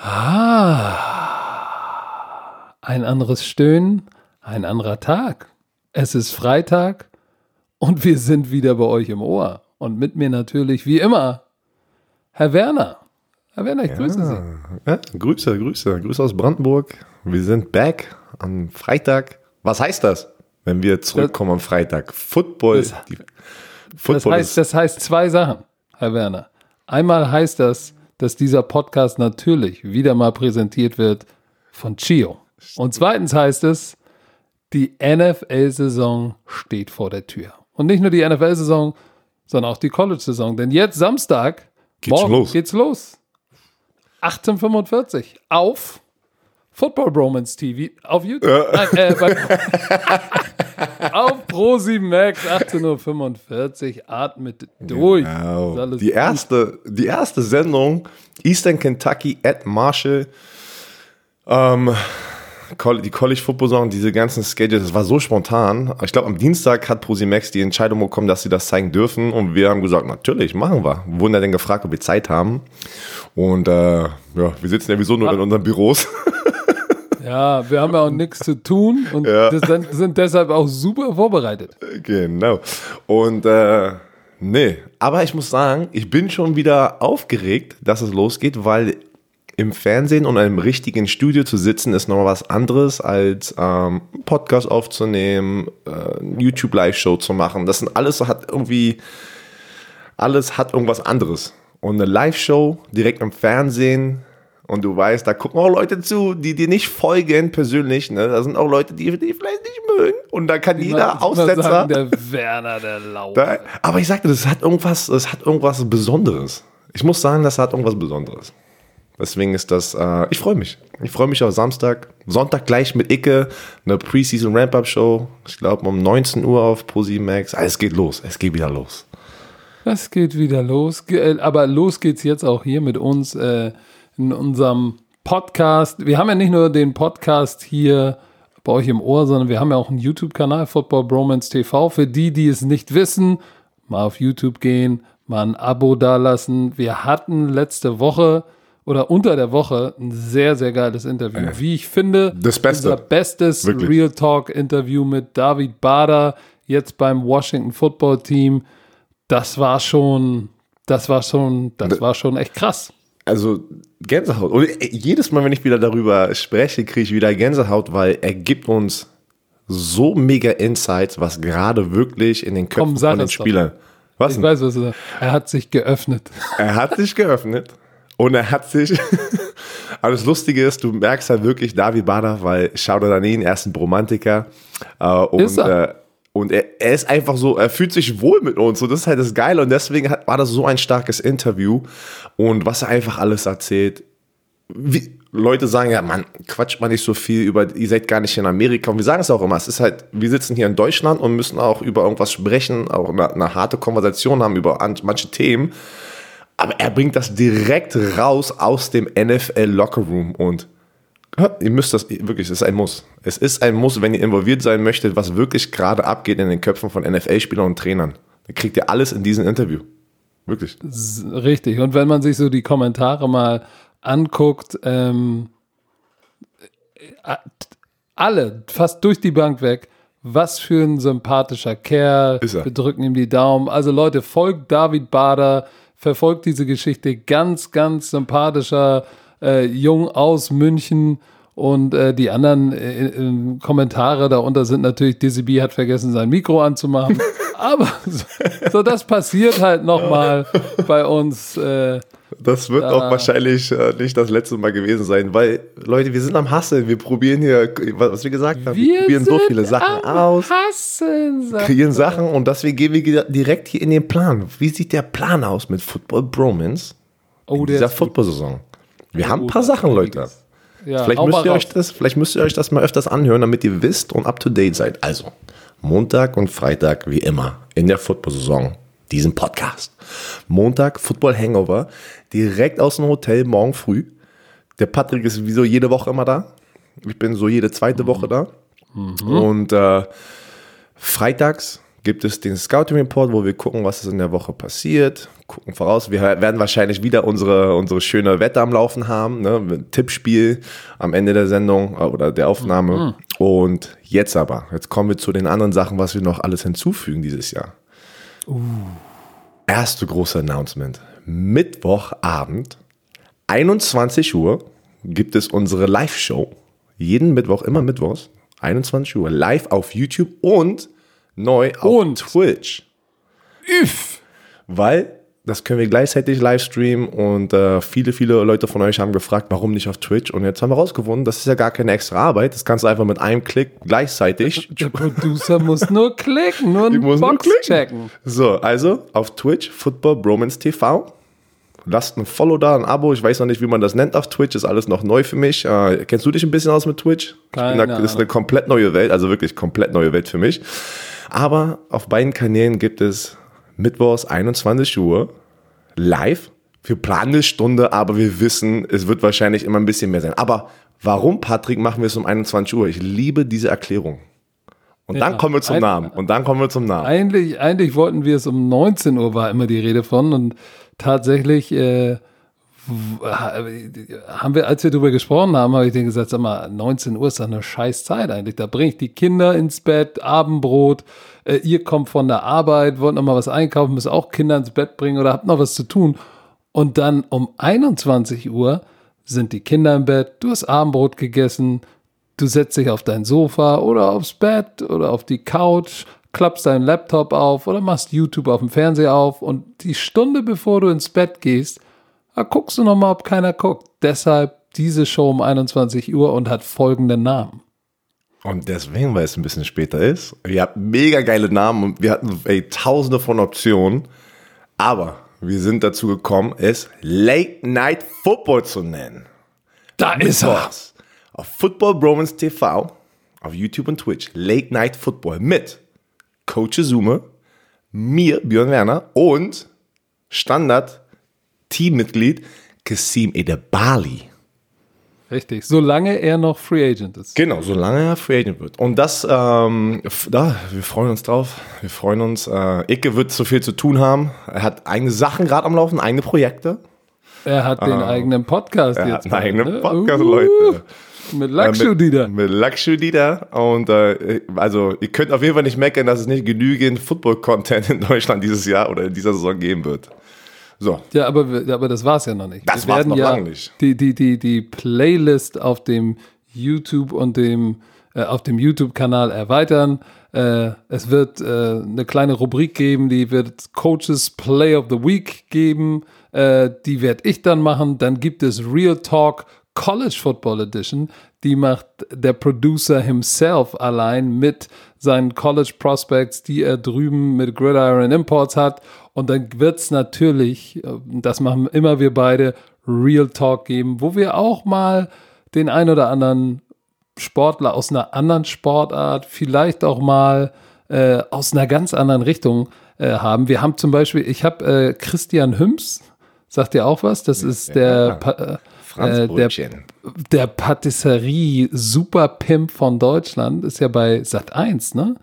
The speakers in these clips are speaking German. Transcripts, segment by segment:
Ah, ein anderes Stöhnen, ein anderer Tag. Es ist Freitag und wir sind wieder bei euch im Ohr. Und mit mir natürlich, wie immer, Herr Werner. Herr Werner, ich grüße Sie. Ja, Grüße, Grüße, Grüße aus Brandenburg. Wir sind back am Freitag. Was heißt das, wenn wir zurückkommen am Freitag? Football. Das- die, Das Football heißt, ist, das heißt zwei Sachen, Herr Werner. Einmal heißt das, dass dieser Podcast natürlich wieder mal präsentiert wird von Chio. Und zweitens heißt es, die NFL-Saison steht vor der Tür. Und nicht nur die NFL-Saison, sondern auch die College-Saison. Denn jetzt Samstag, Geht's morgen los. geht's los. 1845 auf Football Bromance TV auf YouTube. Nein, äh, bei, auf Pro7 Max 18.45 Uhr. Atmet durch. Genau. Die gut. erste, die erste Sendung, Eastern Kentucky at Marshall. Ähm, die College Football Saison, diese ganzen Schedules, das war so spontan. Ich glaube, am Dienstag hat Prosimax die Entscheidung bekommen, dass sie das zeigen dürfen. Und wir haben gesagt, natürlich, machen wir. Wurden ja dann gefragt, ob wir Zeit haben. Und äh, ja, wir sitzen ja sowieso nur in unseren Büros. Ja, wir haben ja auch nichts zu tun und Ja. sind, sind deshalb auch super vorbereitet. Genau. Und äh, nee, aber ich muss sagen, ich bin schon wieder aufgeregt, dass es losgeht, weil im Fernsehen und einem richtigen Studio zu sitzen ist nochmal was anderes als ähm, einen Podcast aufzunehmen, äh, eine YouTube Live-Show zu machen. Das sind alles hat irgendwie alles hat irgendwas anderes. Und eine Live-Show direkt im Fernsehen und du weißt, da gucken auch Leute zu, die dir nicht folgen persönlich. Ne? Da sind auch Leute, die die vielleicht nicht mögen. Und da kann Ich jeder Aussetzer. sagen, der Werner, der Lauer. Aber ich sagte, das hat irgendwas, das hat irgendwas Besonderes. Ich muss sagen, das hat irgendwas Besonderes. Deswegen ist das, äh, ich freue mich. Ich freue mich auf Samstag. Sonntag gleich mit Icke, eine Preseason Ramp-Up-Show. Ich glaube um 19 Uhr auf Pro7 Max. Ah, es geht los. Es geht wieder los. Das geht wieder los. Äh, Aber los geht's jetzt auch hier mit uns äh, in unserem Podcast. Wir haben ja nicht nur den Podcast hier bei euch im Ohr, sondern wir haben ja auch einen YouTube-Kanal, Football Bromance TV. Für die, die es nicht wissen, mal auf YouTube gehen, mal ein Abo dalassen. Wir hatten letzte Woche oder unter der Woche ein sehr, sehr geiles Interview. Wie ich finde, Das Beste. unser bestes Wirklich. Real Talk-Interview mit David Bader, jetzt beim Washington Football Team das war schon, das war schon, das war schon echt krass. Also Gänsehaut. Und jedes Mal, wenn ich wieder darüber spreche, kriege ich wieder Gänsehaut, weil er gibt uns so mega Insights, was gerade wirklich in den Köpfen Komm, von den doch. Spielern. Was Ich denn? weiß, was du sagst. Er hat sich geöffnet. Er hat sich geöffnet und er hat sich. Aber das Lustige ist, du merkst halt wirklich David Bader, weil Shoutout an ihn, er ist ein Bromantiker. Äh, und Ist er? Äh, und er, er ist einfach so, er fühlt sich wohl mit uns. Und das ist halt das Geile. Und deswegen hat, war das so ein starkes Interview. Und was er einfach alles erzählt. Wie, Leute sagen ja, man, quatscht mal nicht so viel über, ihr seid gar nicht in Amerika. Und wir sagen es auch immer, es ist halt, wir sitzen hier in Deutschland und müssen auch über irgendwas sprechen, auch eine, eine harte Konversation haben über an, manche Themen. Aber er bringt das direkt raus aus dem NFL Locker Room und ihr müsst das wirklich, es ist ein Muss. Es ist ein Muss, wenn ihr involviert sein möchtet, was wirklich gerade abgeht in den Köpfen von NFL-Spielern und Trainern. Dann kriegt ihr alles in diesem Interview. Wirklich. Richtig. Und wenn man sich so die Kommentare mal anguckt, ähm, äh, alle, fast durch die Bank weg, was für ein sympathischer Kerl. Ist er. Wir drücken ihm die Daumen. Also Leute, folgt David Bader, verfolgt diese Geschichte. Ganz, ganz sympathischer äh, Jung aus München. Und äh, die anderen äh, äh, Kommentare darunter sind natürlich, Dizzy B hat vergessen, sein Mikro anzumachen. Aber so, so das passiert halt nochmal bei uns. Äh, Das wird auch wahrscheinlich äh, nicht das letzte Mal gewesen sein, weil, Leute, wir sind am Hasseln. Wir probieren hier, was wir gesagt haben, wir, probieren so viele Sachen aus, Hassen, sagt kreieren Sachen und deswegen gehen wir direkt hier in den Plan. Wie sieht der Plan aus mit Football Bromance Oh, in der dieser. Football-Saison? Wir haben ein paar Sachen, Leute. Ja, Vielleicht müsst, ihr raus. euch das, vielleicht müsst ihr euch das mal öfters anhören, damit ihr wisst und up to date seid. Also, Montag und Freitag, wie immer, in der Football-Saison, diesen Podcast. Montag, Football Hangover, direkt aus dem Hotel, morgen früh. Der Patrick ist sowieso jede Woche immer da. Ich bin so jede zweite Woche da. Und äh, freitags gibt es den Scouting Report, wo wir gucken, was ist in der Woche passiert, gucken voraus. Wir werden wahrscheinlich wieder unsere, unsere schöne Wette am Laufen haben, ne? Tippspiel am Ende der Sendung äh, oder der Aufnahme. Mhm. Und jetzt aber, jetzt kommen wir zu den anderen Sachen, was wir noch alles hinzufügen dieses Jahr. Uh. Erste große Announcement. Mittwochabend, 21 Uhr, gibt es unsere Live-Show. Jeden Mittwoch, immer Mittwochs, 21 Uhr, live auf YouTube und neu auf und. Twitch. Üff. Weil das können wir gleichzeitig live streamen und äh, viele, viele Leute von euch haben gefragt, warum nicht auf Twitch und jetzt haben wir rausgefunden, das ist ja gar keine extra Arbeit, das kannst du einfach mit einem Klick gleichzeitig. Der Producer muss nur klicken, nur einen Box nur checken. So, also auf Twitch, Football Bromance TV. Lasst ein Follow da, ein Abo. Ich weiß noch nicht, wie man das nennt auf Twitch. Ist alles noch neu für mich. Äh, kennst du dich ein bisschen aus mit Twitch? Keine da, das ist eine komplett neue Welt, also wirklich komplett neue Welt für mich. Aber auf beiden Kanälen gibt es Mittwochs 21 Uhr live. Wir planen eine Stunde, aber wir wissen, es wird wahrscheinlich immer ein bisschen mehr sein. Aber warum, Patrick, machen wir es um 21 Uhr? Ich liebe diese Erklärung. Und ja, dann kommen wir zum ein, Namen. Und dann kommen wir zum Namen. Eigentlich, eigentlich wollten wir es um 19 Uhr, war immer die Rede von. Und tatsächlich äh, haben wir, als wir darüber gesprochen haben, habe ich denen gesagt, sag mal, 19 Uhr ist doch eine scheiß Zeit eigentlich. Da bringe ich die Kinder ins Bett, Abendbrot, äh, ihr kommt von der Arbeit, wollt noch mal was einkaufen, müsst auch Kinder ins Bett bringen oder habt noch was zu tun. Und dann um 21 Uhr sind die Kinder im Bett, du hast Abendbrot gegessen, du setzt dich auf dein Sofa oder aufs Bett oder auf die Couch, klappst deinen Laptop auf oder machst YouTube auf dem Fernseher auf und die Stunde bevor du ins Bett gehst, da guckst du nochmal, ob keiner guckt. Deshalb diese Show um 21 Uhr und hat folgenden Namen. Und deswegen, weil es ein bisschen später ist, wir hatten mega geile Namen und wir hatten ey, tausende von Optionen. Aber wir sind dazu gekommen, es Late Night Football zu nennen. Da ist er. Auf Football Bromance TV, auf YouTube und Twitch. Late Night Football mit Coach Zume, mir, Björn Werner und Standard Teammitglied Kasim Edebali. Richtig, solange er noch Free Agent ist. Genau, solange er Free Agent wird. Und das, ähm, da, wir freuen uns drauf. Wir freuen uns. Äh, Icke wird so viel zu tun haben. Er hat eigene Sachen gerade am Laufen, eigene Projekte. Er hat den äh, eigenen Podcast er jetzt. Hat einen eigenen ne? Podcast, uh, Leute. Mit Lakshu Dieter. Äh, mit, mit Dieter. Und äh, also, ihr könnt auf jeden Fall nicht meckern, dass es nicht genügend Football-Content in Deutschland dieses Jahr oder in dieser Saison geben wird. So. Ja, aber, aber das war es ja noch nicht. Das war es noch ja lange nicht. Die, die, die, die Playlist auf dem YouTube und dem, äh, auf dem YouTube-Kanal erweitern. Äh, es wird äh, eine kleine Rubrik geben, die wird Coaches Play of the Week geben. Äh, die werde ich dann machen. Dann gibt es Real Talk College Football Edition. Die macht der Producer himself allein mit seinen College Prospects, die er drüben mit Gridiron Imports hat. Und dann wird es natürlich, äh, das machen immer wir beide, Real Talk geben, wo wir auch mal den ein oder anderen Sportler aus einer anderen Sportart, vielleicht auch mal äh, aus einer ganz anderen Richtung äh, haben. Wir haben zum Beispiel, ich habe äh, Christian Hüms, sagt ihr auch was? Das ist der, ja, äh, der, der Patisserie Super Pimp von Deutschland, ist ja bei Sat 1, ne?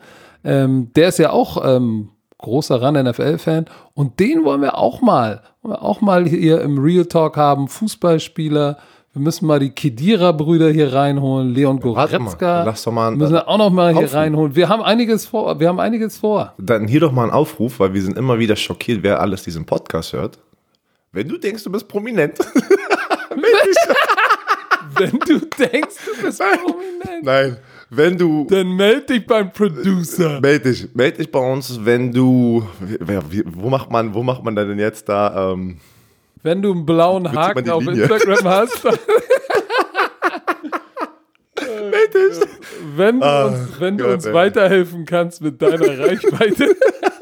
Ähm, der ist ja auch ähm, großer Run NFL-Fan. Und den wollen wir auch mal, wir auch mal hier im Real Talk haben. Fußballspieler. Wir müssen mal die Kedira-Brüder hier reinholen. Leon Goretzka. Lass doch mal müssen wir auch noch mal hier Aufruf. reinholen. Wir haben einiges vor. Wir haben einiges vor. Dann hier doch mal ein Aufruf, weil wir sind immer wieder schockiert, wer alles diesen Podcast hört. Wenn du denkst, du bist prominent. Wenn du denkst, du bist prominent. Nein. Wenn du. Dann melde dich beim Producer. Melde dich. Melde dich bei uns, wenn du. Wo macht man, wo macht man denn jetzt da? Ähm, wenn du einen blauen Haken auf Instagram hast. Melde dich. Wenn du ah, uns, wenn du uns weiterhelfen kannst mit deiner Reichweite.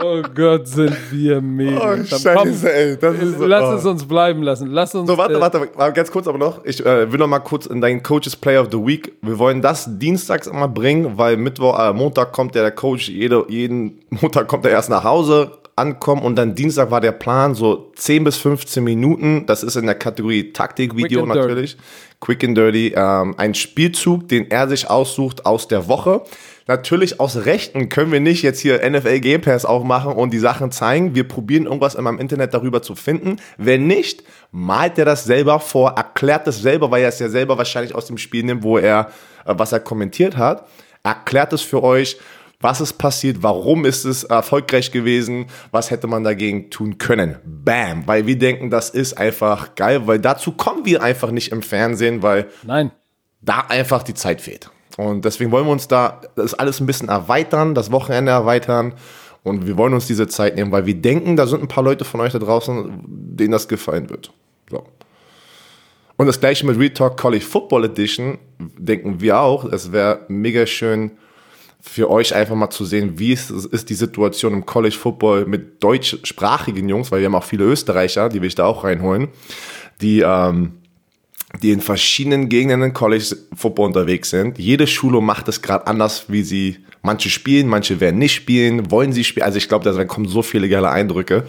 Oh Gott, sind wir mega. Oh, Scheiße, ey. Das ist lass oh. es uns bleiben lassen. Lass uns. So, warte, äh, warte, warte, ganz kurz aber noch. Ich äh, will noch mal kurz in deinen Coaches Player of the Week. Wir wollen das dienstags immer bringen, weil Mittwoch, äh, Montag kommt ja der Coach, jede, jeden Montag kommt er erst nach Hause, ankommen und dann Dienstag war der Plan so 10 bis 15 Minuten. Das ist in der Kategorie Taktikvideo natürlich. Quick and Dirty. Ähm, ein Spielzug, den er sich aussucht aus der Woche. Natürlich aus Rechten können wir nicht jetzt hier NFL Game Pass aufmachen und die Sachen zeigen. Wir probieren irgendwas immer im Internet darüber zu finden. Wenn nicht, malt er das selber vor, erklärt das selber, weil er es ja selber wahrscheinlich aus dem Spiel nimmt, wo er, äh, was er kommentiert hat. Erklärt es für euch was ist passiert, warum ist es erfolgreich gewesen, was hätte man dagegen tun können. Bam, weil wir denken, das ist einfach geil, weil dazu kommen wir einfach nicht im Fernsehen, weil Nein. da einfach die Zeit fehlt. Und deswegen wollen wir uns da das alles ein bisschen erweitern, das Wochenende erweitern. Und wir wollen uns diese Zeit nehmen, weil wir denken, da sind ein paar Leute von euch da draußen, denen das gefallen wird. So. Und das gleiche mit Real College Football Edition denken wir auch. Es wäre mega schön für euch einfach mal zu sehen, wie ist, ist die Situation im College Football mit deutschsprachigen Jungs, weil wir haben auch viele Österreicher, die will ich da auch reinholen, die ähm, die in verschiedenen Gegenden in College Football unterwegs sind. Jede Schule macht es gerade anders, wie sie manche spielen, manche werden nicht spielen, wollen sie spielen. Also ich glaube, da kommen so viele geile Eindrücke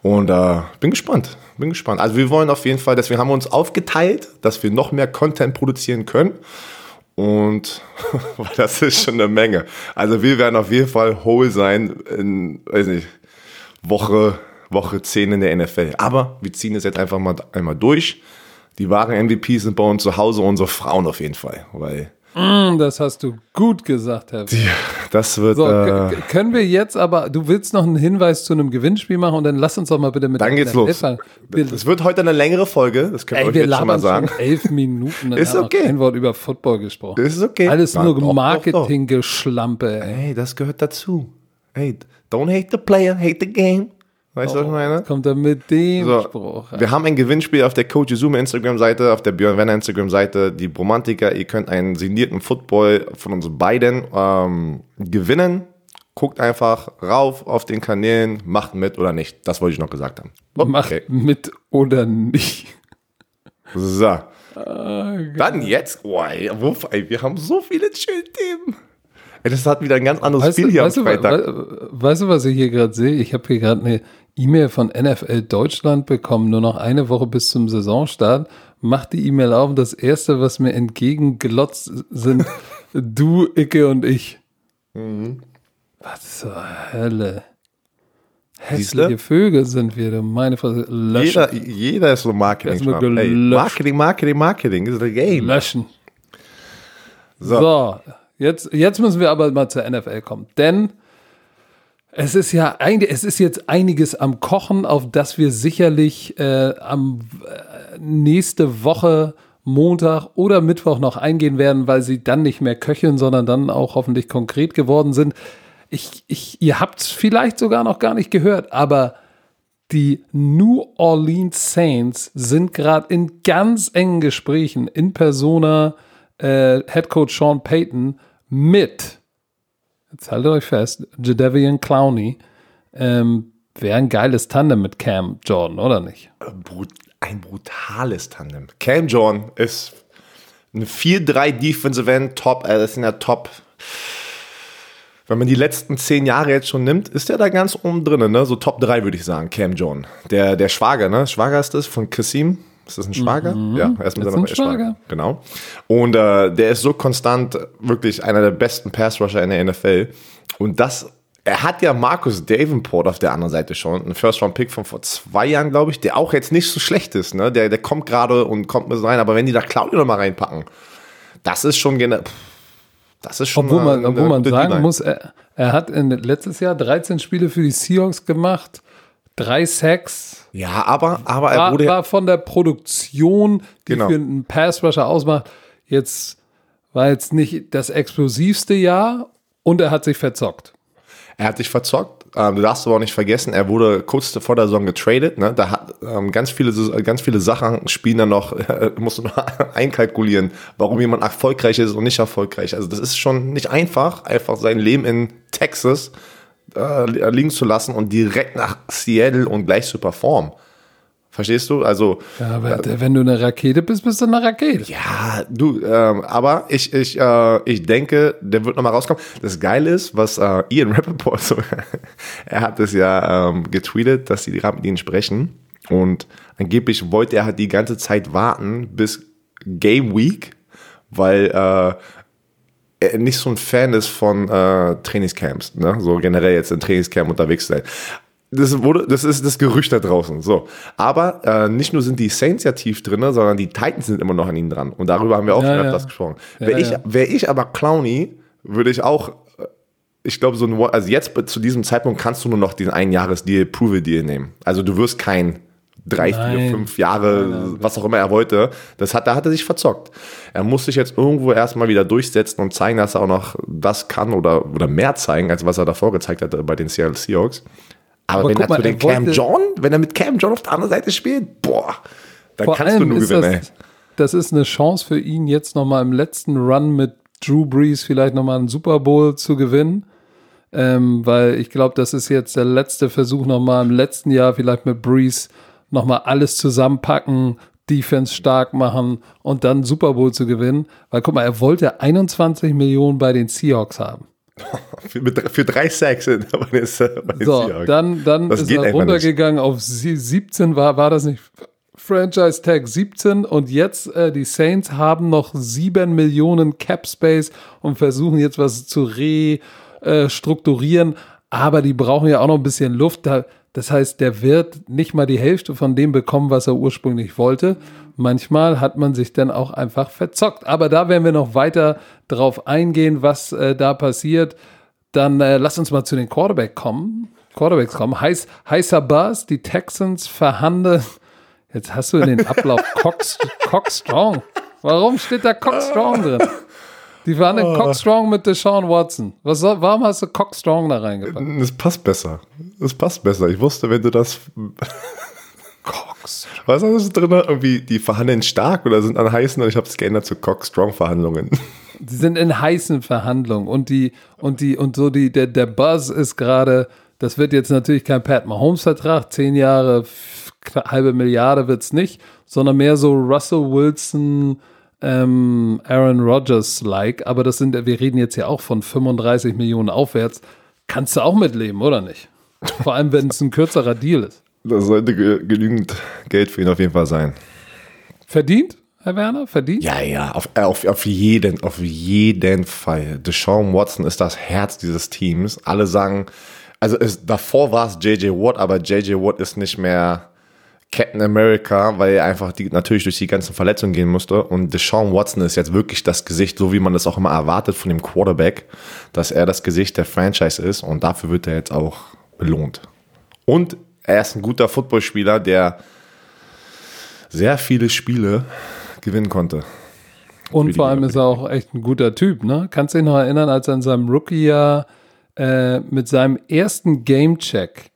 und äh, bin gespannt, bin gespannt. Also wir wollen auf jeden Fall, deswegen haben wir uns aufgeteilt, dass wir noch mehr Content produzieren können. Und das ist schon eine Menge. Also wir werden auf jeden Fall whole sein in, weiß nicht, Woche, Woche 10 in der NFL. Aber wir ziehen es jetzt einfach mal einmal durch. Die wahren MVPs sind bei uns zu Hause unsere Frauen auf jeden Fall, weil Mm, das hast du gut gesagt, Herr. die, das wird. So, äh, können wir jetzt aber, du willst noch einen Hinweis zu einem Gewinnspiel machen und dann lass uns doch mal bitte mit dann geht's los. Es wird heute eine längere Folge, das können wir ey, euch wir jetzt schon mal sagen. schon elf Minuten Ist okay. kein Wort über Football gesprochen. Das ist okay. Alles Na, nur. Marketing-Geschlampe. ey. Hey, das gehört dazu. Hey, don't hate the player, hate the game. Weißt du, was ich meine? Kommt er mit dem So, Spruch. wir haben ein Gewinnspiel auf der Coach Zoom Instagram-Seite, auf der Björn Werner Instagram-Seite, die Bromantiker. Ihr könnt einen signierten Football von uns beiden ähm, gewinnen. Guckt einfach rauf auf den Kanälen, macht mit oder nicht. Das wollte ich noch gesagt haben. Macht mit oder nicht. So. Ah, Dann jetzt, boah, ey, ey, wir haben so viele schöne Themen. Das hat wieder ein ganz anderes Weißt Spiel hier weißt, am Freitag. we- weißt du, was ich hier gerade sehe? Ich habe hier gerade eine E-Mail von NFL Deutschland bekommen, nur noch eine Woche bis zum Saisonstart. Mach die E-Mail auf und das Erste, was mir entgegengelotzt sind, du, Icke und ich. Mhm. Was zur Hölle? Siehste? Hässliche Vögel sind wir, du meine Fresse. Löschen. Jeder, jeder ist so Marketing. Ey. Marketing, Marketing, Marketing is the game. Löschen. So. So, jetzt, jetzt müssen wir aber mal zur NFL kommen. Denn es ist ja eigentlich, es ist jetzt einiges am Kochen, auf das wir sicherlich äh, am äh, nächste Woche Montag oder Mittwoch noch eingehen werden, weil sie dann nicht mehr köcheln, sondern dann auch hoffentlich konkret geworden sind. Ich, ich, ihr habt es vielleicht sogar noch gar nicht gehört, aber die New Orleans Saints sind gerade in ganz engen Gesprächen in Persona äh, Head Coach Sean Payton mit, jetzt haltet euch fest, Jadavian Clowney. Ähm, Wäre ein geiles Tandem mit Cam Jordan, oder nicht? Brut ein brutales Tandem. Cam John ist ein 4-3 Defensive End, Top, äh, ist in der Top. Wenn man die letzten zehn Jahre jetzt schon nimmt, ist der da ganz oben drin, ne? So Top 3 würde ich sagen, Cam John. Der, der Schwager, ne? Schwager ist das von Kassim. Ist das ein Schwager? Ja, er ist mit seiner ein Schwager. Genau. Und äh, der ist so konstant, wirklich einer der besten Pass-Rusher in der NFL. Und das, er hat ja Marcus Davenport auf der anderen Seite schon, ein First-Round-Pick von vor zwei Jahren, glaube ich, der auch jetzt nicht so schlecht ist. Ne? Der, der kommt gerade und kommt mit rein, aber wenn die da Claudio noch mal reinpacken, das ist schon pff, das ist schon Obwohl man, eine- obwohl eine man sagen muss, er, er hat in, letztes Jahr 13 Spiele für die Seahawks gemacht, drei Sacks, Ja, aber, aber er war, wurde war von der Produktion, die Genau. für einen Pass-Rusher ausmacht, jetzt war jetzt nicht das explosivste Jahr und er hat sich verzockt. Er hat sich verzockt. Ähm, du darfst aber auch nicht vergessen, er wurde kurz vor der Saison getradet. Ne? Da hat ähm, ganz viele ganz viele Sachen spielen dann noch, musst du noch einkalkulieren, warum jemand erfolgreich ist und nicht erfolgreich. Also das ist schon nicht einfach, einfach sein Leben in Texas äh, liegen zu lassen und direkt nach Seattle und gleich zu performen. Verstehst du? Also. Ja, aber wenn du eine Rakete bist, bist du eine Rakete. Ja, du, ähm, aber ich, ich, äh, ich denke, der wird nochmal rauskommen. Das Geile ist, was äh, Ian Rappaport so, er hat es ja ähm, getweetet, dass sie gerade mit ihnen sprechen. Und angeblich wollte er halt die ganze Zeit warten bis Game Week, weil äh, nicht so ein Fan ist von äh, Trainingscamps, ne? So generell jetzt in Trainingscamp unterwegs sein das wurde, das ist das Gerücht da draußen. So, aber äh, nicht nur sind die Saints ja tief drin, sondern die Titans sind immer noch an ihnen dran. Und darüber haben wir auch ja, schon öfters ja. gesprochen. Ja, wäre ich, wär ich aber Clowny, würde ich auch, äh, ich glaube so, ein, also jetzt zu diesem Zeitpunkt kannst du nur noch den Einjahres-Deal, Prove-Deal nehmen. Also du wirst kein drei, Nein. vier, fünf Jahre, Nein, was auch immer er wollte. Das hat, da hat er sich verzockt. Er muss sich jetzt irgendwo erstmal wieder durchsetzen und zeigen, dass er auch noch das kann oder, oder mehr zeigen, als was er davor gezeigt hat bei den Seattle Seahawks. Aber, aber wenn er mal, zu den Cam John, wenn er mit Cam John auf der anderen Seite spielt, boah, dann kannst du nur gewinnen. Das, das ist eine Chance für ihn, jetzt nochmal im letzten Run mit Drew Brees vielleicht nochmal einen Super Bowl zu gewinnen. Ähm, weil ich glaube, das ist jetzt der letzte Versuch nochmal im letzten Jahr vielleicht mit Brees nochmal alles zusammenpacken, Defense stark machen und dann Super Bowl zu gewinnen. Weil guck mal, er wollte 21 Millionen bei den Seahawks haben. für, für drei Sacks bei den, bei den so, Seahawks. dann, dann ist er runtergegangen nicht. auf 17, war, war das nicht Franchise Tag 17 und jetzt äh, die Saints haben noch 7 Millionen Cap Space und versuchen jetzt was zu restrukturieren, aber die brauchen ja auch noch ein bisschen Luft. Da, das heißt, der wird nicht mal die Hälfte von dem bekommen, was er ursprünglich wollte. Manchmal hat man sich dann auch einfach verzockt. Aber da werden wir noch weiter drauf eingehen, was äh, da passiert. Dann äh, lass uns mal zu den Quarterback kommen. Quarterbacks kommen. Heiß, heißer Buzz, die Texans verhandeln. Jetzt hast du den Ablauf Cox, Cox Strong. Warum steht da Cox Strong drin? Die waren in oh. Cox Strong mit Deshaun Watson. Was soll, warum hast du Cox Strong da reingepackt? Das passt besser. Das passt besser. Ich wusste, wenn du das. Cox. Was ist drin? Irgendwie, die verhandeln stark oder sind an heißen und ich habe es geändert zu Cox Strong Verhandlungen. Die sind in heißen Verhandlungen und die, und die, und so die, der, der Buzz ist gerade, das wird jetzt natürlich kein Pat Mahomes-Vertrag, zehn Jahre, halbe Milliarde wird es nicht, sondern mehr so Russell Wilson, ähm, Aaron Rodgers-like, aber das sind, wir reden jetzt ja auch von 35 Millionen aufwärts. Kannst du auch mitleben, oder nicht? Vor allem, wenn es ein kürzerer Deal ist. Das sollte genügend Geld für ihn auf jeden Fall sein. Verdient, Herr Werner? Verdient? Ja, ja, auf, auf, auf, jeden, auf jeden Fall. Deshaun Watson ist das Herz dieses Teams. Alle sagen, also es, davor war es JJ Watt, aber JJ Watt ist nicht mehr Captain America, weil er einfach die, natürlich durch die ganzen Verletzungen gehen musste. Und Deshaun Watson ist jetzt wirklich das Gesicht, so wie man das auch immer erwartet von dem Quarterback, dass er das Gesicht der Franchise ist und dafür wird er jetzt auch belohnt. Und er ist ein guter Footballspieler, der sehr viele Spiele gewinnen konnte. Und vor allem ist er auch echt ein guter Typ, ne? Kannst du dich noch erinnern, als er in seinem Rookie-Jahr äh, mit seinem ersten Game-Check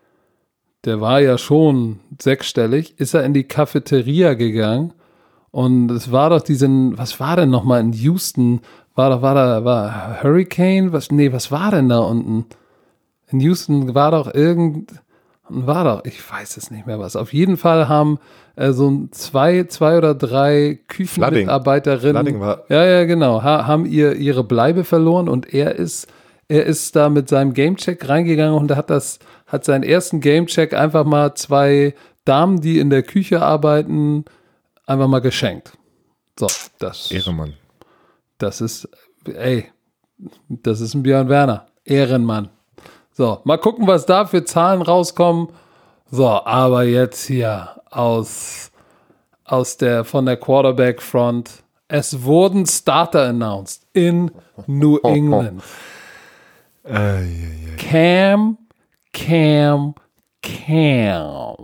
der war ja schon sechsstellig, ist er in die Cafeteria gegangen und es war doch diesen, was war denn nochmal in Houston? War da, war da, war Hurricane? Was, nee, was war denn da unten? In Houston war doch irgend, war doch, ich weiß es nicht mehr was. Auf jeden Fall haben äh, so zwei, zwei oder drei Küchenmitarbeiterinnen, ja, ja, genau, ha, haben ihr ihre Bleibe verloren und er ist, er ist da mit seinem Gamecheck reingegangen und hat das hat seinen ersten Gamecheck einfach mal zwei Damen, die in der Küche arbeiten, einfach mal geschenkt. So, das. Ehrenmann. Das ist, ey, das ist ein Björn Werner. Ehrenmann. So, mal gucken, was da für Zahlen rauskommen. So, aber jetzt hier aus, aus der, von der Quarterback Front. Es wurden Starter announced in New England. Cam Cam, Cam.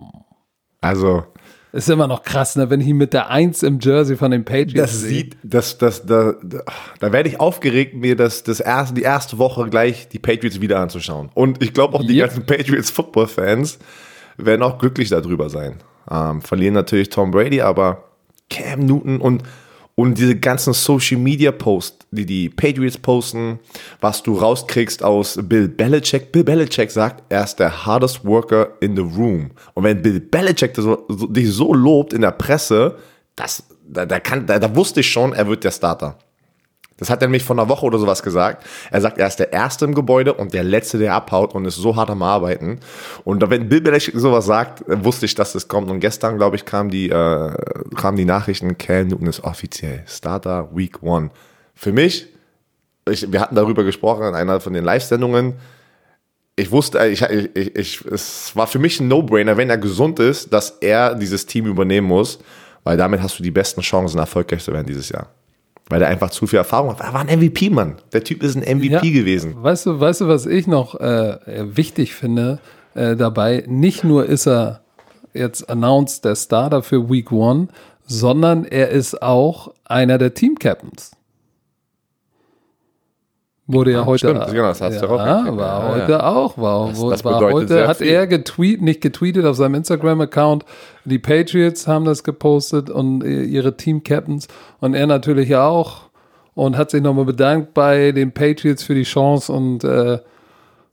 Also. Ist immer noch krass, ne? wenn ich ihn mit der Eins im Jersey von den Patriots das sehe. Sieht, das, das, da, da, da werde ich aufgeregt, mir das, das erste, die erste Woche gleich die Patriots wieder anzuschauen. Und ich glaube auch die yep. ganzen Patriots Football-Fans werden auch glücklich darüber sein. Ähm, verlieren natürlich Tom Brady, aber Cam Newton und, Und diese ganzen Social Media Posts, die die Patriots posten, was du rauskriegst aus Bill Belichick. Bill Belichick sagt, er ist der hardest worker in the room. Und wenn Bill Belichick dich so lobt in der Presse, das, da, da, kann, da, da wusste ich schon, er wird der Starter. Das hat er nämlich vor einer Woche oder sowas gesagt. Er sagt, er ist der Erste im Gebäude und der Letzte, der abhaut und ist so hart am Arbeiten. Und wenn Bill Belichick sowas sagt, wusste ich, dass das kommt. Und gestern, glaube ich, kam die, äh, kamen die Nachrichten, Cam Newton ist offiziell Starter Week One. Für mich, ich, wir hatten darüber gesprochen in einer von den Live-Sendungen, ich wusste, ich, ich, ich, es war für mich ein No-Brainer, wenn er gesund ist, dass er dieses Team übernehmen muss, weil damit hast du die besten Chancen, erfolgreich zu werden dieses Jahr weil er einfach zu viel Erfahrung hat. Er war ein MVP, Mann. Der Typ ist ein MVP ja, gewesen. Weißt du, weißt du, was ich noch äh, wichtig finde äh, dabei? Nicht nur ist er jetzt announced der Starter für Week One, sondern er ist auch einer der Team Captains. Wurde ja, ja heute. Stimmt, genau, das hast ja, du auch war ja, heute ja. auch. War, das, das war heute, hat viel. er getweet, nicht getweetet auf seinem Instagram-Account. Die Patriots haben das gepostet und ihre Team-Captains und er natürlich auch. Und hat sich nochmal bedankt bei den Patriots für die Chance und äh,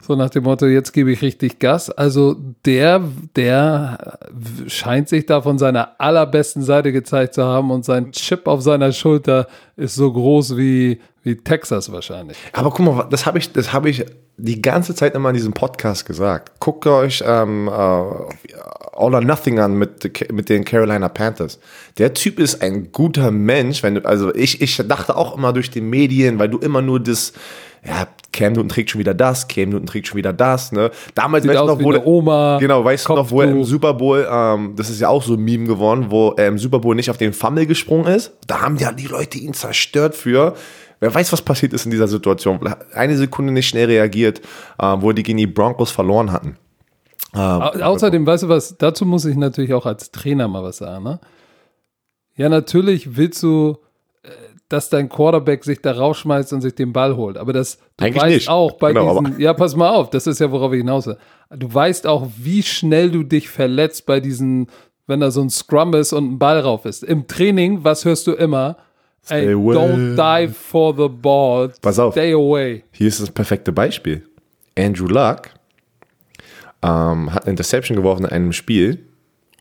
so nach dem Motto, jetzt gebe ich richtig Gas. Also der, der scheint sich da von seiner allerbesten Seite gezeigt zu haben und sein Chip auf seiner Schulter ist so groß wie, wie Texas wahrscheinlich. Aber guck mal, das habe ich, das habe ich die ganze Zeit immer in diesem Podcast gesagt. Guckt euch ähm, uh, All or Nothing an mit, mit den Carolina Panthers. Der Typ ist ein guter Mensch. Wenn du, also ich, ich dachte auch immer durch die Medien, weil du immer nur das ja, Cam Newton trägt schon wieder das, Cam Newton trägt schon wieder das, ne? Damals Sieht weißt du noch, wo der, Oma, genau, weißt du noch, wo er im Super Bowl, ähm, das ist ja auch so ein Meme geworden, wo er im Super Bowl nicht auf den Fummel gesprungen ist. Da haben ja die Leute ihn zerstört für. Wer weiß, was passiert ist in dieser Situation. Eine Sekunde nicht schnell reagiert, äh, wo die gegen die Broncos verloren hatten. Ähm, Außerdem, weißt du was, dazu muss ich natürlich auch als Trainer mal was sagen, ne? Ja, natürlich willst du dass dein Quarterback sich da rausschmeißt und sich den Ball holt. Aber das du Eigentlich weißt nicht. auch bei genau, diesen, ja, pass mal auf, das ist ja, worauf ich hinaus will. Du weißt auch, wie schnell du dich verletzt bei diesen, wenn da so ein Scrum ist und ein Ball rauf ist. Im Training, was hörst du immer? Stay Ey, away. don't dive for the ball. Pass auf. Stay away. Hier ist das perfekte Beispiel. Andrew Luck ähm, hat eine Interception geworfen in einem Spiel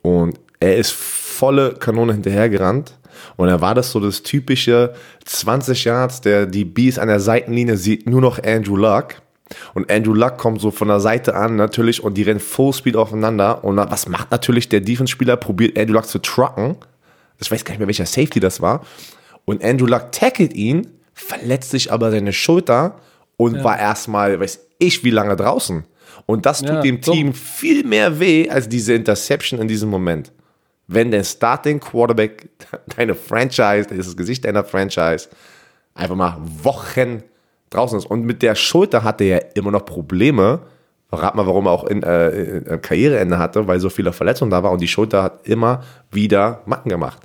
und er ist volle Kanone hinterhergerannt und da war das so das typische 20 Yards, der die Bees an der Seitenlinie sieht nur noch Andrew Luck. Und Andrew Luck kommt so von der Seite an natürlich und die rennen Full Speed aufeinander. Und was macht natürlich der Defense-Spieler? Probiert Andrew Luck zu trucken. Ich weiß gar nicht mehr, welcher Safety das war. Und Andrew Luck tackelt ihn, verletzt sich aber seine Schulter und ja. war erstmal, weiß ich, wie lange draußen. Und das tut ja, dem Team viel mehr weh als diese Interception in diesem Moment wenn der Starting Quarterback deine Franchise, das Gesicht deiner Franchise, einfach mal Wochen draußen ist. Und mit der Schulter hatte er immer noch Probleme. Rat mal, warum er auch in, äh, in Karriereende hatte, weil so viele Verletzungen da waren und die Schulter hat immer wieder Macken gemacht.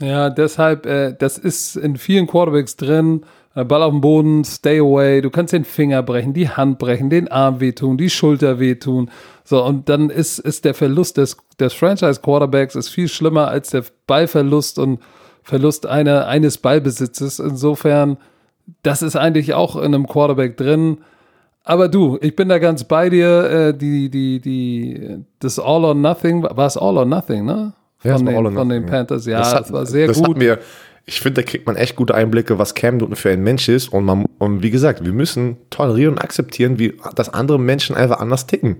Ja, deshalb, äh, das ist in vielen Quarterbacks drin. Äh, Ball auf dem Boden, stay away. Du kannst den Finger brechen, die Hand brechen, den Arm wehtun, die Schulter wehtun. So, und dann ist, ist der Verlust des, des Franchise-Quarterbacks ist viel schlimmer als der Ballverlust und Verlust einer, eines Ballbesitzes. Insofern, das ist eigentlich auch in einem Quarterback drin. Aber du, ich bin da ganz bei dir. Äh, die, die, die, das All or Nothing, war es All or Nothing, ne? Von, ja, den, von den Panthers, ja, das, hat, das war sehr das gut. Mir, ich finde, da kriegt man echt gute Einblicke, was Cam Newton für ein Mensch ist. Und, man, und wie gesagt, wir müssen tolerieren und akzeptieren, wie, dass andere Menschen einfach anders ticken.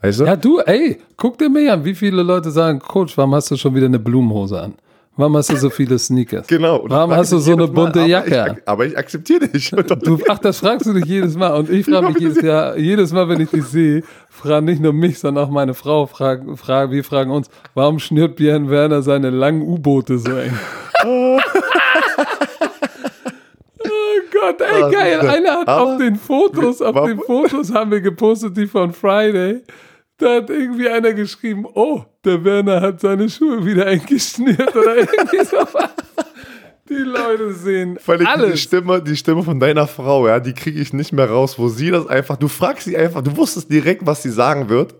Weißt du? Ja, du, ey, guck dir mir an, wie viele Leute sagen, Coach, warum hast du schon wieder eine Blumenhose an? Warum hast du so viele Sneakers? Genau. Warum hast du so eine bunte Mal, Jacke aber ich, aber ich akzeptiere dich. Du, ach, das fragst du dich jedes Mal. Und ich frage mich jedes Jahr, jedes Mal, wenn ich dich sehe, frage nicht nur mich, sondern auch meine Frau, frag, frag, wir fragen uns, warum schnürt Björn Werner seine langen U-Boote so eng? oh Gott, ey, geil. Einer hat auf den Fotos, auf den Fotos haben wir gepostet, die von Friday. Da hat irgendwie einer geschrieben, oh, der Werner hat seine Schuhe wieder eingeschnürt oder irgendwie sowas. Die Leute sehen Völlig alles. Die Stimme, die Stimme von deiner Frau, ja, die kriege ich nicht mehr raus, wo sie das einfach, du fragst sie einfach, du wusstest direkt, was sie sagen wird.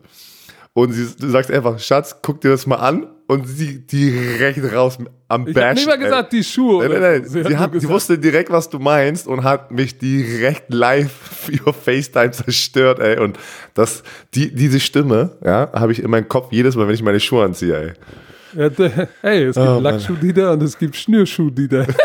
Und sie, du sagst einfach, Schatz, guck dir das mal an. Und sie direkt raus am Ich Bash. nicht mal gesagt, die Schuhe. Nein, nein, nein. so. Sie, hat sie wusste direkt, was du meinst und hat mich direkt live über FaceTime zerstört, ey. Und das, die, diese Stimme, ja, habe ich in meinem Kopf jedes Mal, wenn ich meine Schuhe anziehe, ey. Ja, hey, es gibt Oh. Lackschuh-Dieter und es gibt Schnürschuh-Dieter.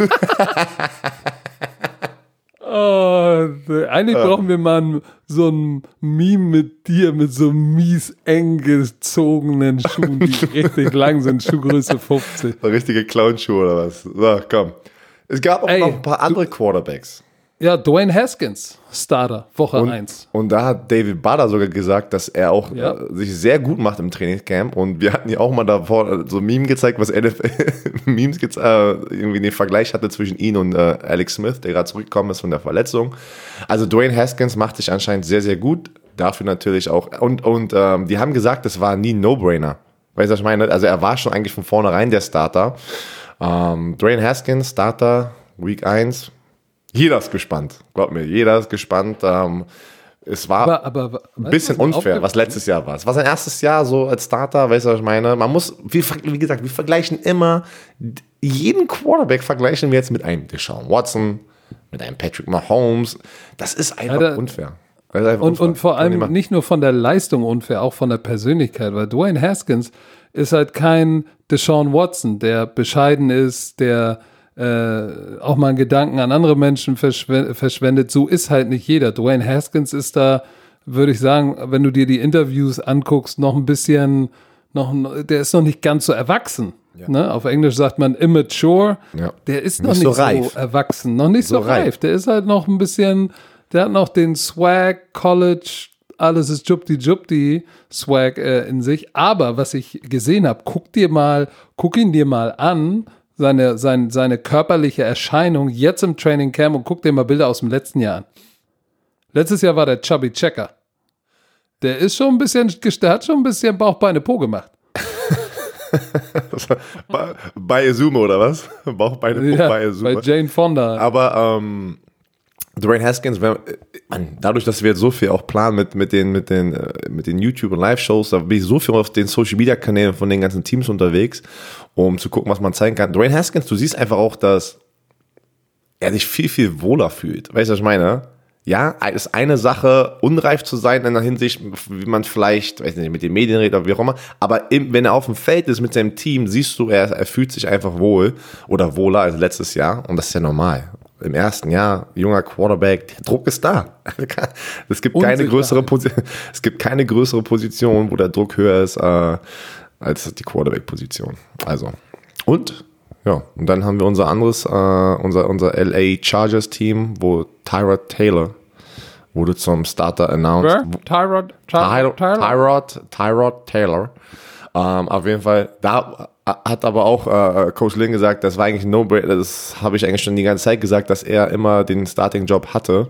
oh, eigentlich brauchen wir mal so ein Meme mit dir mit so mies eng gezogenen Schuhen, die richtig lang sind, Schuhgröße 50. So richtige Clownschuhe oder was? So, komm. Es gab auch Ey, noch ein paar andere Quarterbacks. Ja, Dwayne Haskins, Starter, Woche Und, 1. und da hat David Bader sogar gesagt, dass er auch Ja. äh, sich sehr gut macht im Trainingscamp. Und wir hatten ja auch mal davor äh, so Meme gezeigt, was NFL Memes gez- äh, irgendwie den Vergleich hatte zwischen ihn und äh, Alex Smith, der gerade zurückgekommen ist von der Verletzung. Also Dwayne Haskins macht sich anscheinend sehr, sehr gut. Dafür natürlich auch. Und, und ähm, die haben gesagt, das war nie ein No-Brainer. Weißt du, was ich meine? Also er war schon eigentlich von vornherein der Starter. Ähm, Dwayne Haskins, Starter, Week 1. Jeder ist gespannt. Glaub mir, jeder ist gespannt. Ähm, es war Aber, aber ein bisschen unfair, was letztes Jahr war. Es war sein erstes Jahr so als Starter, weißt du, was ich meine? Man muss, wie, wie gesagt, wir vergleichen immer, jeden Quarterback vergleichen wir jetzt mit einem Deshaun Watson, mit einem Patrick Mahomes. Das ist einfach da- unfair. Das ist einfach Und, unfair. und vor allem nicht nur von der Leistung unfair, auch von der Persönlichkeit, weil Dwayne Haskins ist halt kein Deshaun Watson, der bescheiden ist, der äh, auch mal einen Gedanken an andere Menschen verschw verschwendet. So ist halt nicht jeder. Dwayne Haskins ist da, würde ich sagen, wenn du dir die Interviews anguckst, noch ein bisschen, noch, der ist noch nicht ganz so erwachsen. Ne? Auf Englisch sagt man immature. Ja. Der ist noch Nicht nicht, so reif. so erwachsen, noch nicht so, So reif. reif. Der ist halt noch ein bisschen, der hat noch den Swag, College, alles ist Jupti Jupti Swag äh, in sich. Aber was ich gesehen habe, guck dir mal, guck ihn dir mal an, seine, sein, seine körperliche Erscheinung jetzt im Training Camp und guck dir mal Bilder aus dem letzten Jahr an. Letztes Jahr war der Chubby Checker. Der ist schon ein bisschen, der hat schon ein bisschen Bauchbeine Po gemacht. bei, bei Azuma oder was? Bauchbeine Ja, bei bei Azuma. Jane Fonda. Aber ähm, Dwayne Haskins, wenn, Mann, dadurch, dass wir jetzt so viel auch planen mit, mit den, mit den, äh, mit den YouTube- und Live-Shows, da bin ich so viel auf den Social-Media-Kanälen von den ganzen Teams unterwegs, um zu gucken, was man zeigen kann. Dwayne Haskins, du siehst einfach auch, dass er sich viel, viel wohler fühlt. Weißt du, was ich meine? Ja, es ist eine Sache, unreif zu sein in der Hinsicht, wie man vielleicht, weiß nicht, mit den Medien redet oder wie auch immer, aber im, wenn er auf dem Feld ist mit seinem Team, siehst du, er, er fühlt sich einfach wohl oder wohler als letztes Jahr und das ist ja normal. Im ersten Jahr, junger Quarterback, der Druck ist da. Es gibt keine größere Position, es gibt keine größere Position, wo der Druck höher ist, äh, als die Quarterback-Position. Also, und ja, und dann haben wir unser anderes, äh, unser, unser LA Chargers Team, wo Tyrod Taylor wurde zum Starter announced. Wer? Tyrod, Tyrod, Tyrod, Tyrod, Tyrod Taylor. Ähm, auf jeden Fall, da hat aber auch äh, Coach Lynn gesagt, das war eigentlich ein No-Brainer, das habe ich eigentlich schon die ganze Zeit gesagt, dass er immer den Starting-Job hatte.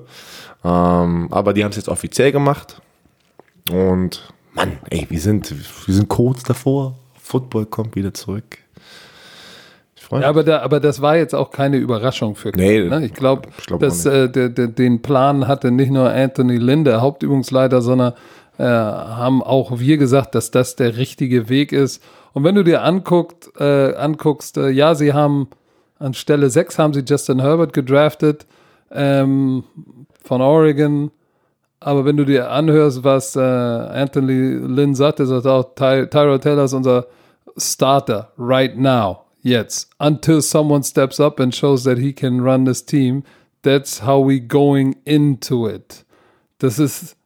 Ähm, aber die haben es jetzt offiziell gemacht. Und Mann, ey, wir sind, wir sind kurz davor. Football kommt wieder zurück. Ich freue mich. Ja, aber, da, aber das war jetzt auch keine Überraschung für Nee, Klopp, ne? Ich glaube, glaub dass äh, der, der, den Plan hatte nicht nur Anthony Lynn, der Hauptübungsleiter, sondern äh, haben auch wir gesagt, dass das der richtige Weg ist. Und wenn du dir anguckt, äh, anguckst, äh, ja, sie haben an Stelle 6 haben sie Justin Herbert gedraftet ähm, von Oregon. Aber wenn du dir anhörst, was äh, Anthony Lynn sagt, er sagt auch, Ty Tyrod Taylor ist unser Starter right now, jetzt. Until someone steps up and shows that he can run this team, that's how we going into it. Das ist